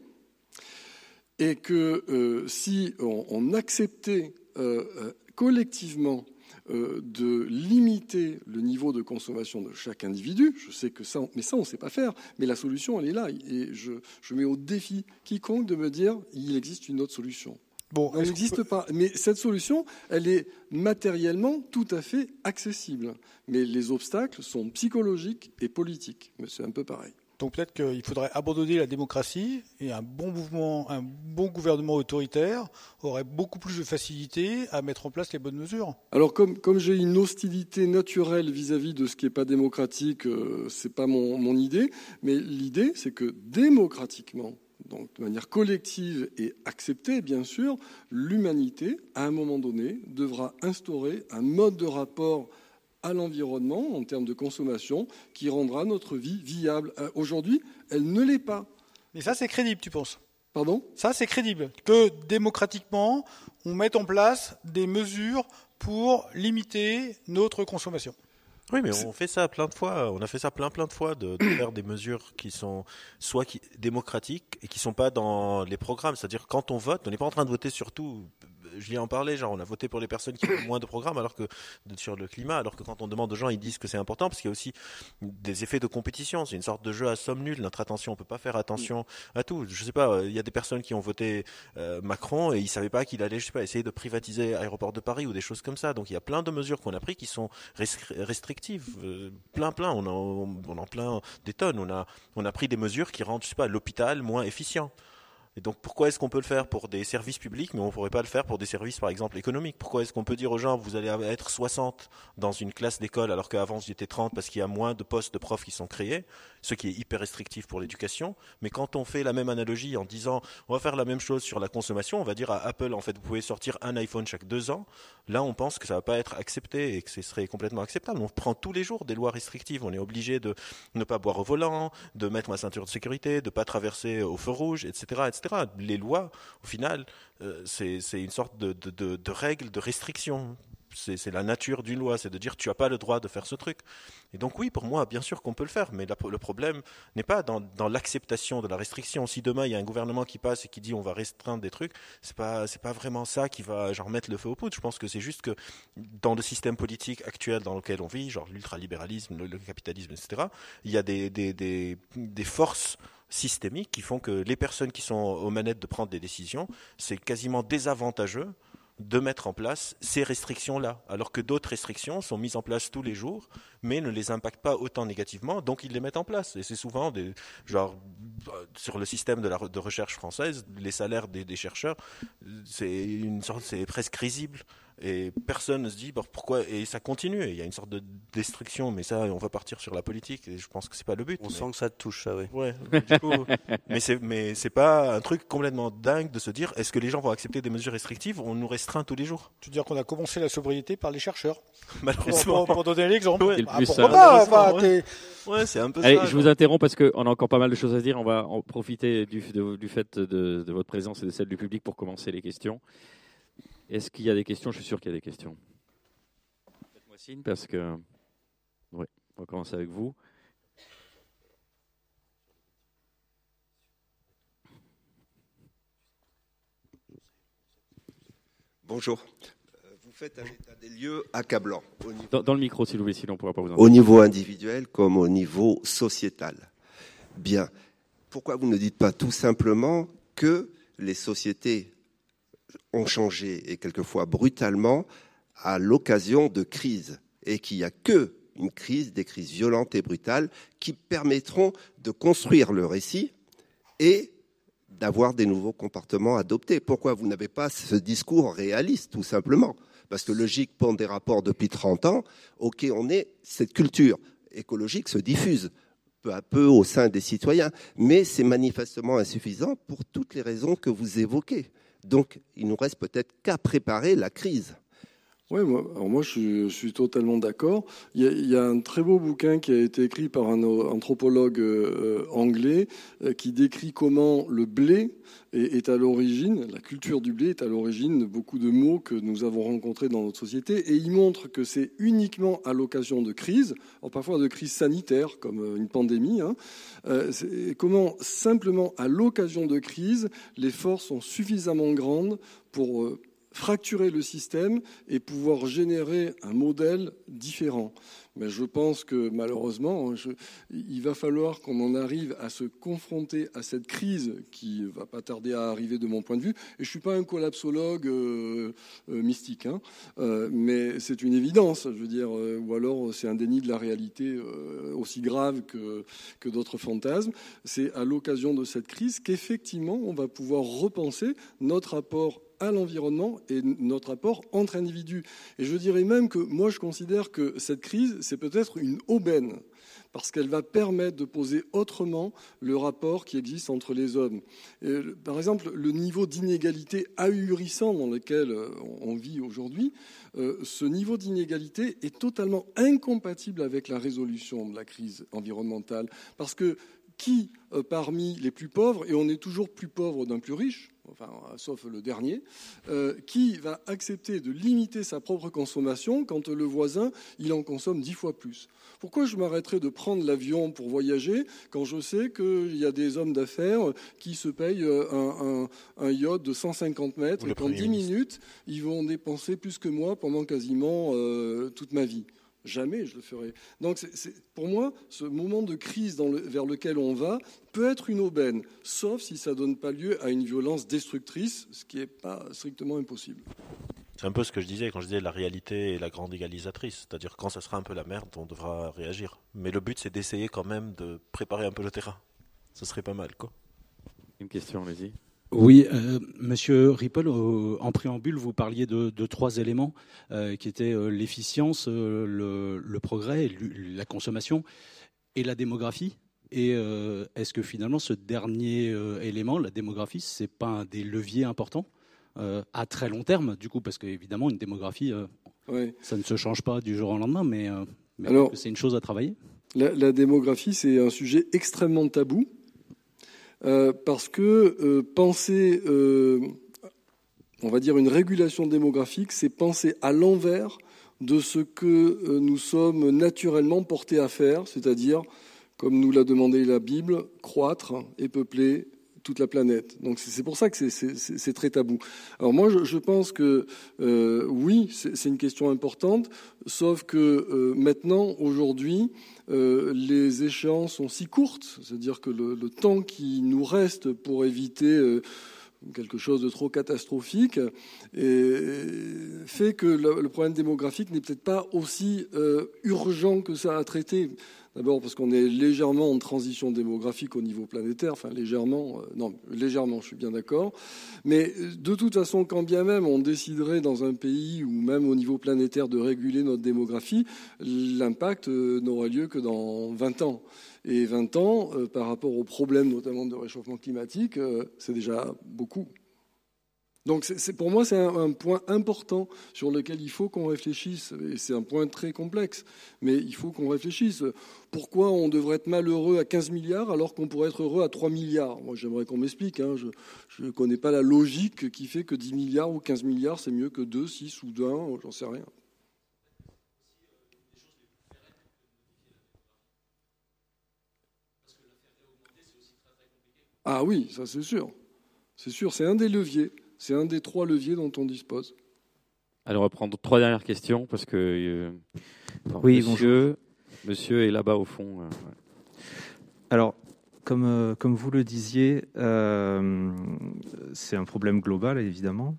et que euh, si on, acceptait euh, euh, collectivement de limiter le niveau de consommation de chaque individu. Je sais que ça, mais ça, on ne sait pas faire. Mais la solution, elle est là. Et je, je mets au défi quiconque de me dire il existe une autre solution. Bon, elle n'existe pas. Mais cette solution, elle est matériellement tout à fait accessible. Mais les obstacles sont psychologiques et politiques. Mais c'est un peu pareil.
Donc peut-être qu'il faudrait abandonner la démocratie et un bon mouvement, un bon gouvernement autoritaire aurait beaucoup plus de facilité à mettre en place les bonnes mesures.
Alors comme, comme j'ai une hostilité naturelle vis-à-vis de ce qui n'est pas démocratique, euh, ce n'est pas mon, mon idée, mais l'idée c'est que démocratiquement, donc de manière collective et acceptée, bien sûr, l'humanité, à un moment donné, devra instaurer un mode de rapport à l'environnement en termes de consommation qui rendra notre vie viable. Euh, aujourd'hui, elle ne l'est pas.
Mais ça, c'est crédible, tu penses?
Pardon?
Ça, c'est crédible. Que démocratiquement, on mette en place des mesures pour limiter notre consommation.
Oui, mais on fait ça plein de fois. On a fait ça plein plein de fois de, faire des mesures qui sont soit qui, démocratiques et qui sont pas dans les programmes. C'est-à-dire quand on vote, on n'est pas en train de voter sur tout Julien en parlait, genre on a voté pour les personnes qui ont moins de programmes alors que sur le climat, alors que quand on demande aux gens, ils disent que c'est important parce qu'il y a aussi des effets de compétition. C'est une sorte de jeu à somme nulle. Notre attention, on peut pas faire attention à tout. Je sais pas, euh, il y a des personnes qui ont voté euh, Macron et ils savaient pas qu'il allait, je sais essayer de privatiser l'aéroport de Paris ou des choses comme ça. Donc il y a plein de mesures qu'on a prises qui sont restrictives, euh, plein plein. On en, on plein des tonnes. On a pris des mesures qui rendent, je l'hôpital moins efficient. Et donc pourquoi est-ce qu'on peut le faire pour des services publics, mais on ne pourrait pas le faire pour des services, par exemple, économiques? Pourquoi est-ce qu'on peut dire aux gens, vous allez être 60 dans une classe d'école, alors qu'avant vous étiez 30 parce qu'il y a moins de postes de profs qui sont créés, ce qui est hyper restrictif pour l'éducation. Mais quand on fait la même analogie en disant, on va faire la même chose sur la consommation, on va dire à Apple, en fait, vous pouvez sortir un iPhone chaque deux ans, là on pense que ça ne va pas être accepté et que ce serait complètement acceptable. On prend tous les jours des lois restrictives, on est obligé de ne pas boire au volant, de mettre ma ceinture de sécurité, de ne pas traverser au feu rouge, etc. etc. Les lois, au final, euh, c'est une sorte de, de, de, règle, de restriction c'est la nature d'une loi, c'est de dire tu n'as pas le droit de faire ce truc. Et donc oui, pour moi, bien sûr qu'on peut le faire, mais le problème n'est pas dans, l'acceptation de la restriction. Si demain il y a un gouvernement qui passe et qui dit on va restreindre des trucs, c'est pas c'est pas vraiment ça qui va genre mettre le feu aux poudres. Je pense que c'est juste que dans le système politique actuel dans lequel on vit, genre l'ultralibéralisme, le, capitalisme, etc., il y a des, des forces systémiques qui font que les personnes qui sont aux manettes de prendre des décisions, c'est quasiment désavantageux de mettre en place ces restrictions-là, alors que d'autres restrictions sont mises en place tous les jours, mais ne les impactent pas autant négativement, donc ils les mettent en place. Et c'est souvent des, genre, sur le système de recherche française, les salaires des, des chercheurs, c'est une sorte, c'est presque risible et personne ne se dit pourquoi et ça continue il y a une sorte de destruction mais ça on va partir sur la politique et je pense que c'est pas le but
on sent que ça te touche ça oui.
Ouais du coup, mais c'est mais c'est pas un truc complètement dingue de se dire est-ce que les gens vont accepter des mesures restrictives on nous restreint tous les jours?
Tu veux dire qu'on a commencé la sobriété par les chercheurs?
Malheureusement.
Pour, donner l'exemple
ouais,
ah, pas
ouais, c'est un peu
Allez, je vous interromps parce qu'on a encore pas mal de choses à dire. On va en profiter du, du fait de, de votre présence et de celle du public pour commencer les questions est-ce qu'il y a des questions? Je suis sûr qu'il y a des questions. Faites-moi signe parce que. Oui, on va commencer avec vous.
Bonjour. faites un état des lieux accablant.
Dans, le micro, s'il vous plaît, sinon on ne pourra pas vous entendre.
Au niveau individuel comme au niveau sociétal. Bien. Pourquoi vous ne dites pas tout simplement que les sociétés ont changé et quelquefois brutalement à l'occasion de crises et qu'il n'y a que une crise, des crises violentes et brutales qui permettront de construire le récit et d'avoir des nouveaux comportements adoptés. Pourquoi vous n'avez pas ce discours réaliste, tout simplement? Parce que logique, pour des rapports depuis 30 ans, ok, on est, cette culture écologique se diffuse peu à peu au sein des citoyens, mais c'est manifestement insuffisant pour toutes les raisons que vous évoquez. Donc, il nous reste peut-être qu'à préparer la crise.
Oui, moi, alors moi je suis, totalement d'accord. Il, y a un très beau bouquin qui a été écrit par un anthropologue euh, anglais euh, qui décrit comment le blé est, à l'origine, la culture du blé est à l'origine de beaucoup de maux que nous avons rencontrés dans notre société. Et il montre que c'est uniquement à l'occasion de crises, parfois de crises sanitaires comme euh, une pandémie, hein, comment simplement à l'occasion de crises, les forces sont suffisamment grandes pour fracturer le système et pouvoir générer un modèle différent. Mais je pense que malheureusement, il va falloir qu'on en arrive à se confronter à cette crise qui va pas tarder à arriver de mon point de vue. Et je suis pas un collapsologue euh, euh, mystique, hein, euh, mais c'est une évidence. Je veux dire, ou alors c'est un déni de la réalité aussi grave que, que d'autres fantasmes. C'est à l'occasion de cette crise qu'effectivement on va pouvoir repenser notre rapport à l'environnement et notre rapport entre individus. Et je dirais même que moi, je considère que cette crise, c'est peut-être une aubaine, parce qu'elle va permettre de poser autrement le rapport qui existe entre les hommes. par exemple, le niveau d'inégalité ahurissant dans lequel euh, on vit aujourd'hui, euh, ce niveau d'inégalité est totalement incompatible avec la résolution de la crise environnementale, parce que qui euh, parmi les plus pauvres, et on est toujours plus pauvre d'un plus riche, enfin, sauf le dernier, euh, qui va accepter de limiter sa propre consommation quand le voisin, il en consomme dix fois plus. Pourquoi je m'arrêterais de prendre l'avion pour voyager quand je sais qu'il y a des hommes d'affaires qui se payent euh, un, yacht de 150 mètres et qu'en dix minutes, ils vont dépenser plus que moi pendant quasiment toute ma vie? Jamais je le ferai. Donc pour moi, ce moment de crise vers lequel on va peut être une aubaine, sauf si ça ne donne pas lieu à une violence destructrice, ce qui n'est pas strictement impossible.
C'est un peu ce que je disais quand je disais la réalité est la grande égalisatrice. C'est-à-dire quand ça sera un peu la merde, on devra réagir. Mais le but, c'est d'essayer quand même de préparer un peu le terrain. Ce serait pas mal, quoi.
Une question, allez-y.
Oui, euh, Monsieur Ripple, en préambule, vous parliez de, trois éléments euh, qui étaient euh, l'efficience, le, progrès, la consommation et la démographie. Et est-ce que finalement ce dernier élément, la démographie, c'est pas un des leviers importants à très long terme, du coup, parce qu'évidemment une démographie, ça ne se change pas du jour au lendemain, mais, c'est une chose à travailler.
la démographie, c'est un sujet extrêmement tabou. Euh, parce que euh, penser, euh, on va dire, une régulation démographique, c'est penser à l'envers de ce que nous sommes naturellement portés à faire, c'est-à-dire, comme nous l'a demandé la Bible, croître et peupler toute la planète. Donc c'est pour ça que c'est très tabou. Alors moi, je, pense que oui, c'est une question importante, sauf que maintenant, aujourd'hui, euh, les échéances sont si courtes, c'est-à-dire que le, temps qui nous reste pour éviter euh, quelque chose de trop catastrophique fait que le, problème démographique n'est peut-être pas aussi euh, urgent que ça à traiter. D'abord parce qu'on est légèrement en transition démographique au niveau planétaire, enfin légèrement, euh, non, légèrement, je suis bien d'accord. Mais euh, de toute façon, quand bien même on déciderait dans un pays ou même au niveau planétaire de réguler notre démographie, l'impact euh, n'aura lieu que dans 20 ans. Et 20 ans, par rapport aux problèmes notamment de réchauffement climatique, c'est déjà beaucoup. Donc pour moi, c'est un, point important sur lequel il faut qu'on réfléchisse. Et c'est un point très complexe, mais il faut qu'on réfléchisse. Pourquoi on devrait être malheureux à 15 milliards alors qu'on pourrait être heureux à 3 milliards? Moi, j'aimerais qu'on m'explique. Hein. Je ne connais pas la logique qui fait que 10 milliards ou 15 milliards, c'est mieux que 2, 6 ou 1, j'en sais rien. Ah oui, ça c'est sûr. C'est sûr, c'est un des leviers. C'est un des trois leviers dont on dispose.
Alors, on va prendre trois dernières questions parce que. Euh, oui, monsieur, monsieur est là-bas au fond. Euh,
Alors, comme, euh, comme vous le disiez, c'est un problème global, évidemment.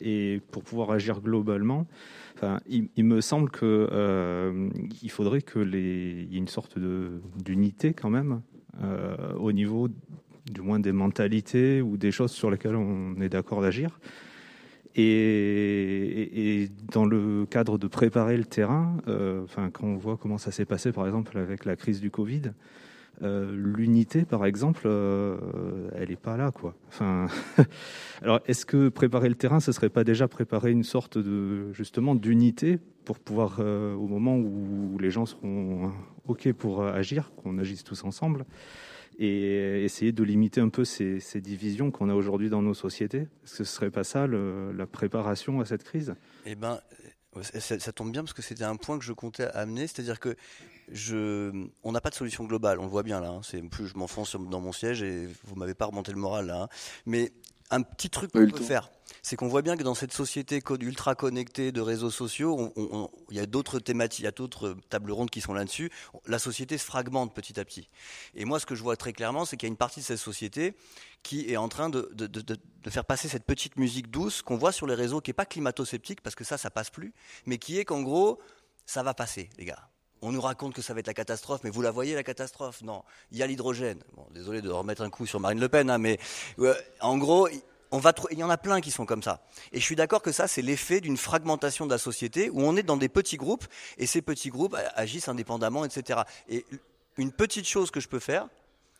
et pour pouvoir agir globalement, enfin, il, me semble qu'il faudrait qu'il y ait une sorte d'unité quand même au niveau du moins des mentalités ou des choses sur lesquelles on est d'accord d'agir. Et, dans le cadre de préparer le terrain, euh, enfin, quand on voit comment ça s'est passé, par exemple, avec la crise du Covid, euh, l'unité, par exemple, euh, elle n'est pas là, quoi. Enfin, alors, est-ce que préparer le terrain, ce serait pas déjà préparer une sorte de justement d'unité pour pouvoir, au moment où les gens seront ok pour agir, qu'on agisse tous ensemble, et essayer de limiter un peu ces, divisions qu'on a aujourd'hui dans nos sociétés Est-ce que ce serait pas ça la préparation à cette crise?
Eh ben, ça, tombe bien parce que c'était un point que je comptais amener, c'est-à-dire que je, on n'a pas de solution globale, on le voit bien là. Hein. c'est plus je m'enfonce dans mon siège et vous m'avez pas remonté le moral là. Hein. mais un petit truc qu'on peut faire, c'est qu'on voit bien que dans cette société ultra connectée de réseaux sociaux, il y a d'autres thématiques, il y a d'autres tables rondes qui sont là-dessus. La société se fragmente petit à petit. Et moi, ce que je vois très clairement, c'est qu'il y a une partie de cette société qui est en train de, faire passer cette petite musique douce qu'on voit sur les réseaux, qui n'est pas climato-sceptique, parce que ça, ça passe plus, mais qui est qu'en gros, ça va passer, les gars. On nous raconte que ça va être la catastrophe, mais vous la voyez la catastrophe? Non, il y a l'hydrogène. Bon, désolé de remettre un coup sur Marine Le Pen, hein, mais en gros, il y en a plein qui sont comme ça. Et je suis d'accord que ça, c'est l'effet d'une fragmentation de la société où on est dans des petits groupes et ces petits groupes agissent indépendamment, etc. Et une petite chose que je peux faire,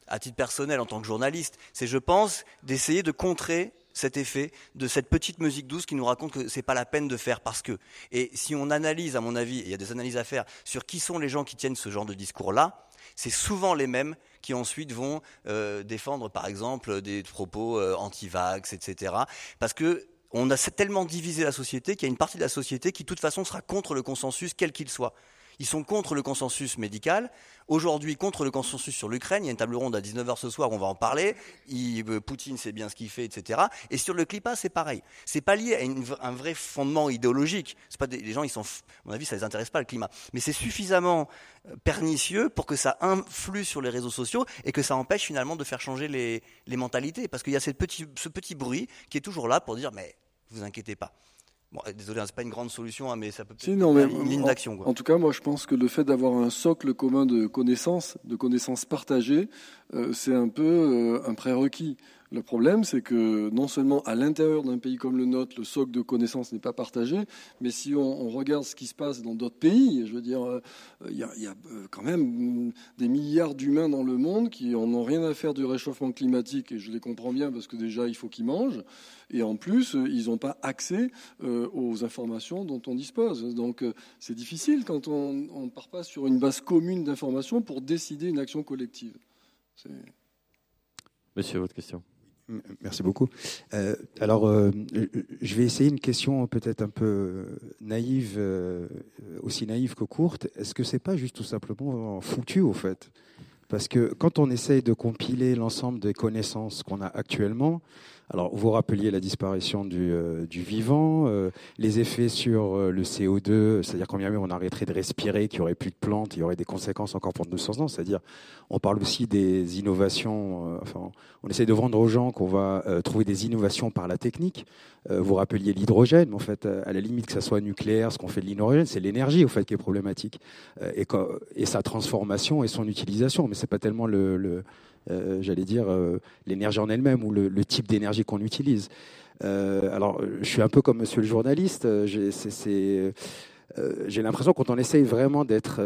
à titre personnel en tant que journaliste, c'est, je pense, d'essayer de contrer cet effet de cette petite musique douce qui nous raconte que c'est pas la peine de faire parce que. Et si on analyse, à mon avis, il y a des analyses à faire sur qui sont les gens qui tiennent ce genre de discours-là, c'est souvent les mêmes qui ensuite vont euh, défendre, par exemple, des propos euh, anti-vax, etc. Parce que on a tellement divisé la société qu'il y a une partie de la société qui, de toute façon, sera contre le consensus, quel qu'il soit. Ils sont contre le consensus médical. Aujourd'hui, contre le consensus sur l'Ukraine. Il y a une table ronde à 19h ce soir, on va en parler. Poutine sait bien ce qu'il fait, etc. Et sur le climat, c'est pareil. C'est pas lié à un vrai fondement idéologique. C'est pas les gens, ils sont, à mon avis, ça les intéresse pas le climat. Mais c'est suffisamment euh, pernicieux pour que ça influe sur les réseaux sociaux et que ça empêche finalement de faire changer les, mentalités. Parce qu'il y a ce petit bruit qui est toujours là pour dire, mais vous inquiétez pas. Bon, euh, désolé, hein, c'est pas une grande solution, hein, mais ça peut être une ligne d'action.
En, tout cas, moi, je pense que le fait d'avoir un socle commun de connaissances, de connaissances partagées, c'est un peu euh, un prérequis. Le problème, c'est que non seulement à l'intérieur d'un pays comme le nôtre, le socle de connaissances n'est pas partagé, mais si on, regarde ce qui se passe dans d'autres pays, je veux dire, euh, il y, a, euh, quand même des milliards d'humains dans le monde qui n'en ont rien à faire du réchauffement climatique, et je les comprends bien parce que déjà, il faut qu'ils mangent, et en plus, euh, ils n'ont pas accès aux informations dont on dispose. Donc, c'est difficile quand on ne part pas sur une base commune d'informations pour décider une action collective.
Monsieur, votre question.
Merci beaucoup. Euh, alors, euh, je vais essayer une question peut-être un peu naïve, euh, aussi naïve que courte. Est-ce que c'est pas juste tout simplement foutu au fait? Parce que quand on essaye de compiler l'ensemble des connaissances qu'on a actuellement, alors, vous rappeliez la disparition du, euh, du vivant, euh, les effets sur euh, le CO2, c'est-à-dire combien même on arrêterait de respirer, qu'il n'y aurait plus de plantes, il y aurait des conséquences encore pour 200 ans. C'est-à-dire, on parle aussi des innovations. enfin, on essaie de vendre aux gens qu'on va trouver des innovations par la technique. vous rappeliez l'hydrogène, en fait, à la limite que ça soit nucléaire, ce qu'on fait de l'hydrogène, c'est l'énergie au fait qui est problématique et, et, sa transformation et son utilisation. Mais c'est pas tellement le, le euh, j'allais dire, euh, l'énergie en elle-même ou le, type d'énergie qu'on utilise. Euh, alors, je suis un peu comme monsieur le journaliste. J'ai l'impression quand on essaye vraiment d'être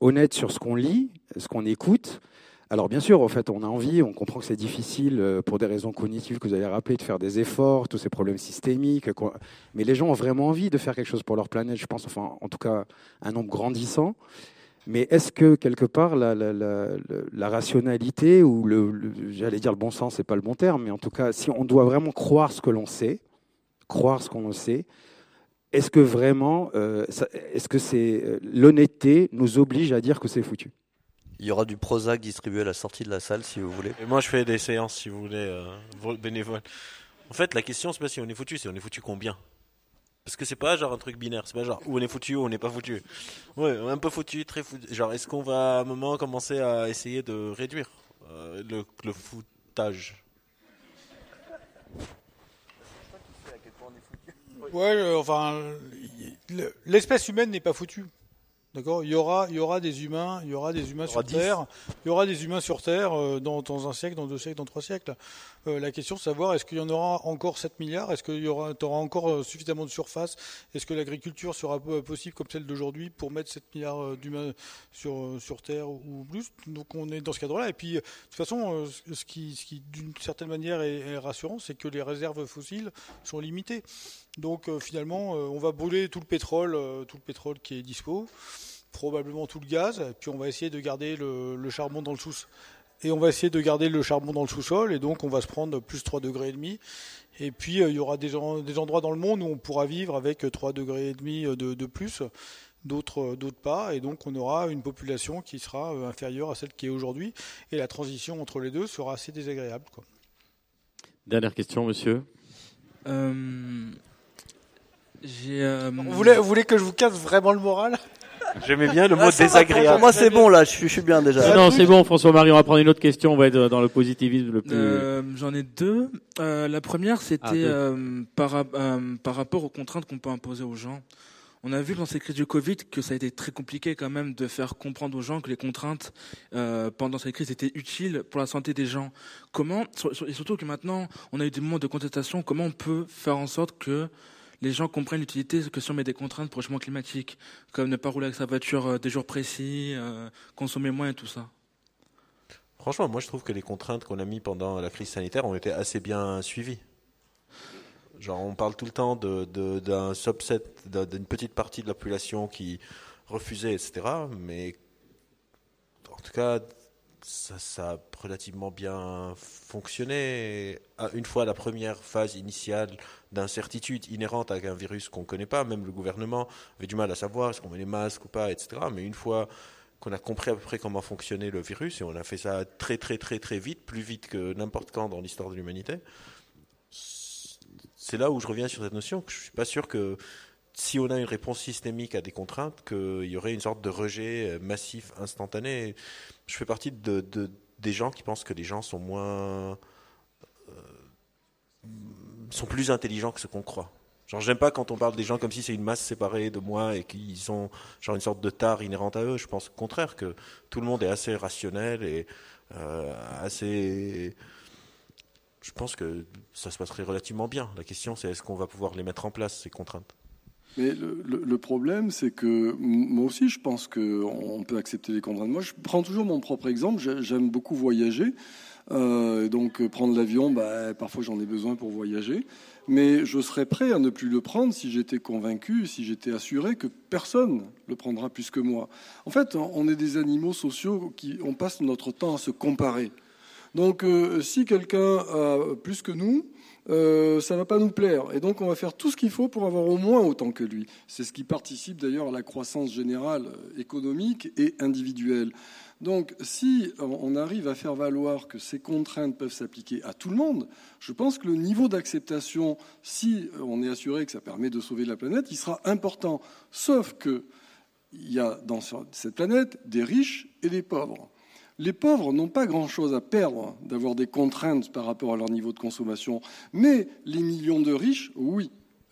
honnête sur ce qu'on lit, ce qu'on écoute, alors bien sûr, en fait, on a envie, on comprend que c'est difficile pour des raisons cognitives que vous avez rappelées, de faire des efforts, tous ces problèmes systémiques. Mais les gens ont vraiment envie de faire quelque chose pour leur planète, je pense, enfin, en tout cas, un nombre grandissant. Mais est-ce que quelque part la, la, la, la rationalité ou le, j'allais dire le bon sens, c'est pas le bon terme, mais en tout cas, si on doit vraiment croire ce que l'on sait, croire ce qu'on sait, est-ce que vraiment, euh, est-ce que c'est euh, l'honnêteté nous oblige à dire que c'est foutu?
Il y aura du Prozac distribué à la sortie de la salle si vous voulez.
Et moi, je fais des séances si vous voulez, euh, bénévoles. En fait, la question c'est pas si on est foutu, c'est on est foutu combien? Parce que c'est pas genre un truc binaire, c'est pas genre où on est foutu ou on n'est pas foutu. Ouais, un peu foutu, très foutu. Genre, est-ce qu'on va à un moment commencer à essayer de réduire euh, le, le foutage?
Ouais, euh, enfin, l'espèce humaine n'est pas foutue. D'accord Il y aura, il y aura des humains, il y aura des humains sur Terre, il y aura des humains sur Terre euh, dans, dans, un siècle, dans deux siècles, dans trois siècles. Euh, la question de savoir est-ce qu'il y en aura encore 7 milliards? Est-ce qu'il y aura, auras encore euh, suffisamment de surface? Est-ce que l'agriculture sera possible comme celle d'aujourd'hui pour mettre 7 milliards d'humains sur, sur Terre ou plus? Donc on est dans ce cadre-là. Et puis, de toute façon, ce qui, ce qui d'une certaine manière est, est rassurant, c'est que les réserves fossiles sont limitées. Donc finalement, on va brûler tout le pétrole, tout le pétrole qui est dispo probablement tout le gaz, puis on va essayer de garder le, charbon dans le sous et on va essayer de garder le charbon dans le sous-sol, et donc on va se prendre plus 3 degrés et demi. Et puis euh, il y aura des, des, endroits dans le monde où on pourra vivre avec 3 degrés et demi de, de plus, d'autres d'autres pas, et donc on aura une population qui sera euh, inférieure à celle qui est aujourd'hui, et la transition entre les deux sera assez désagréable. Quoi.
Dernière question, monsieur. Euh,
vous, voulez, vous voulez que je vous casse vraiment le moral?
J'aimais bien le mot désagréable.
moi, c'est bon, là, je suis, bien déjà.
Non, c'est bon, François-Marie, on va prendre une autre question, on va être dans le positivisme le plus...
Euh, J'en ai deux. Euh, la première, c'était ah, euh, par, euh, par rapport aux contraintes qu'on peut imposer aux gens. On a vu dans ces crises du Covid que ça a été très compliqué quand même de faire comprendre aux gens que les contraintes euh, pendant cette crise étaient utiles pour la santé des gens. Comment, et surtout que maintenant on a eu des moments de contestation, comment on peut faire en sorte que les gens comprennent l'utilité que si on met des contraintes pour le changement climatique, comme ne pas rouler avec sa voiture euh, des jours précis, euh, consommer moins et tout ça.
Franchement, moi je trouve que les contraintes qu'on a mis pendant la crise sanitaire ont été assez bien suivies. Genre, on parle tout le temps d'un subset, d'une petite partie de la population qui refusait, etc. Mais en tout cas, ça, a relativement bien fonctionné. Une fois la première phase initiale d'incertitude inhérente à un virus qu'on ne connaît pas, même le gouvernement avait du mal à savoir est-ce qu'on met les masques ou pas, etc. Mais une fois qu'on a compris à peu près comment fonctionnait le virus, et on a fait ça très très très très vite, plus vite que n'importe quand dans l'histoire de l'humanité, c'est là où je reviens sur cette notion je ne suis pas sûr que si on a une réponse systémique à des contraintes, qu'il y aurait une sorte de rejet massif instantané je fais partie de, des gens qui pensent que les gens sont moins. Euh, sont plus intelligents que ce qu'on croit. Genre, j'aime pas quand on parle des gens comme si c'est une masse séparée de moi et qu'ils sont genre une sorte de tare inhérente à eux. Je pense au contraire que tout le monde est assez rationnel et euh, assez. Je pense que ça se passerait relativement bien. La question, c'est est-ce qu'on va pouvoir les mettre en place, ces contraintes?
Mais le, problème, c'est que moi aussi, je pense qu'on peut accepter les contraintes. Moi, je prends toujours mon propre exemple. J'aime beaucoup voyager. Euh, donc, prendre l'avion, bah, parfois j'en ai besoin pour voyager. Mais je serais prêt à ne plus le prendre si j'étais convaincu, si j'étais assuré que personne le prendra plus que moi. En fait, on est des animaux sociaux qui on passe notre temps à se comparer. Donc, euh, si quelqu'un a plus que nous, euh, ça va pas nous plaire. Et donc on va faire tout ce qu'il faut pour avoir au moins autant que lui. C'est ce qui participe d'ailleurs à la croissance générale euh, économique et individuelle. Donc si on arrive à faire valoir que ces contraintes peuvent s'appliquer à tout le monde, je pense que le niveau d'acceptation, si on est assuré que ça permet de sauver la planète, il sera important. Sauf que il y a dans cette planète des riches et des pauvres. Les pauvres n'ont pas grand-chose à perdre d'avoir des contraintes par rapport à leur niveau de consommation, mais les millions de riches, oui,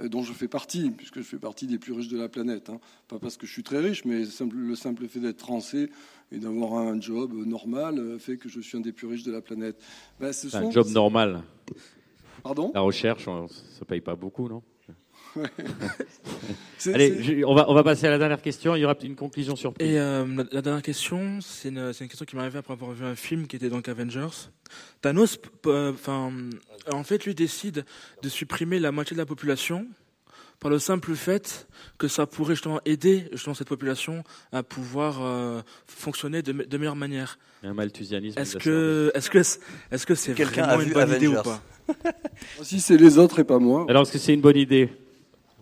dont je fais partie, puisque je fais partie des plus riches de la planète. Hein. Pas parce que je suis très riche, mais le simple fait d'être français et d'avoir un job normal euh, fait que je suis un des plus riches de la planète.
Ben, un job normal.
Pardon?
La recherche, ça ne paye pas beaucoup, non? Allez, on, va, on va passer à la dernière question. Il y aura une conclusion surprise.
Et euh, la, dernière question, c'est une, une, question qui m'est arrivée après avoir vu un film qui était donc Avengers. Thanos, enfin, en fait, lui décide de supprimer la moitié de la population par le simple fait que ça pourrait justement aider justement cette population à pouvoir euh, fonctionner de, de, meilleure manière.
Un malthusianisme.
Est-ce que, est-ce que, est-ce que c'est vraiment une bonne idée ou pas?
Si c'est les autres et pas moi.
Alors est-ce que c'est une bonne idée?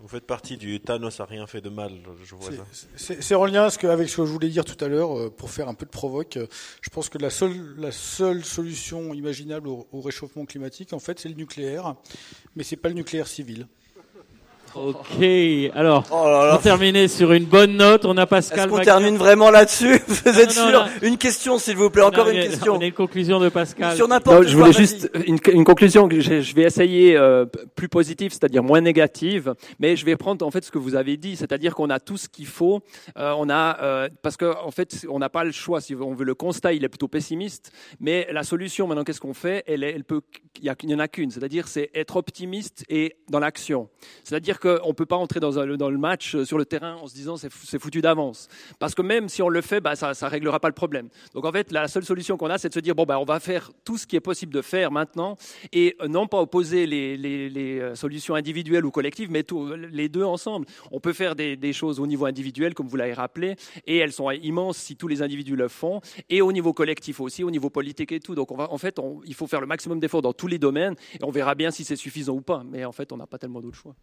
Vous faites partie du Thanos a rien fait de mal, je vois
ça. C'est en lien avec ce que je voulais dire tout à l'heure, euh, pour faire un peu de provoque. Euh, je pense que la seule, la seule solution imaginable au, réchauffement climatique, en fait, c'est le nucléaire, mais c'est pas le nucléaire civil.
Ok, alors, oh on terminer sur une bonne note. On a Pascal.
Est-ce qu'on termine vraiment là-dessus Vous êtes sûr Une question, s'il vous plaît, encore une question.
On a une conclusion de Pascal.
Sur n'importe
Je voulais juste une, conclusion que je, vais essayer euh, plus positive, c'est-à-dire moins négative, mais je vais prendre en fait ce que vous avez dit, c'est-à-dire qu'on a tout ce qu'il faut. Euh, on a euh, parce que en fait, on n'a pas le choix. Si on veut le constat, il est plutôt pessimiste, mais la solution maintenant, qu'est-ce qu'on fait? Elle, elle peut, il y, en a qu'une, c'est-à-dire c'est être optimiste et dans l'action. C'est-à-dire qu'on ne peut pas entrer dans, le match euh, sur le terrain en se disant c'est foutu d'avance. Parce que même si on le fait, bah, ça ne réglera pas le problème. Donc en fait, la seule solution qu'on a, c'est de se dire bon, bah, on va faire tout ce qui est possible de faire maintenant et euh, non pas opposer les, euh, solutions individuelles ou collectives, mais les deux ensemble. On peut faire des, choses au niveau individuel, comme vous l'avez rappelé, et elles sont immenses si tous les individus le font, et au niveau collectif aussi, au niveau politique et tout. Donc en fait, il faut faire le maximum d'efforts dans tous les domaines, et on verra bien si c'est suffisant ou pas. Mais en fait, on n'a pas tellement d'autres choix.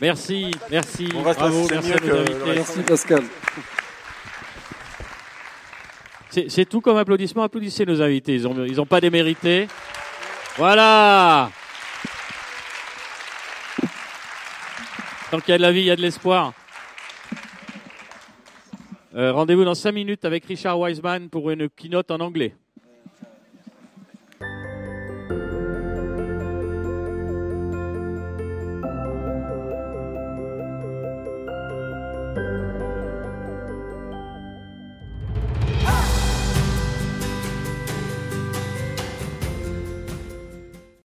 Merci, merci.
Bravo, merci,
merci Pascal.
C'est tout comme applaudissement. Applaudissez nos invités. Ils n'ont ils ont pas démérité. Voilà. Tant qu'il y a de la vie, il y a de l'espoir. Euh, rendez-vous dans 5 minutes avec Richard Wiseman pour une keynote en anglais.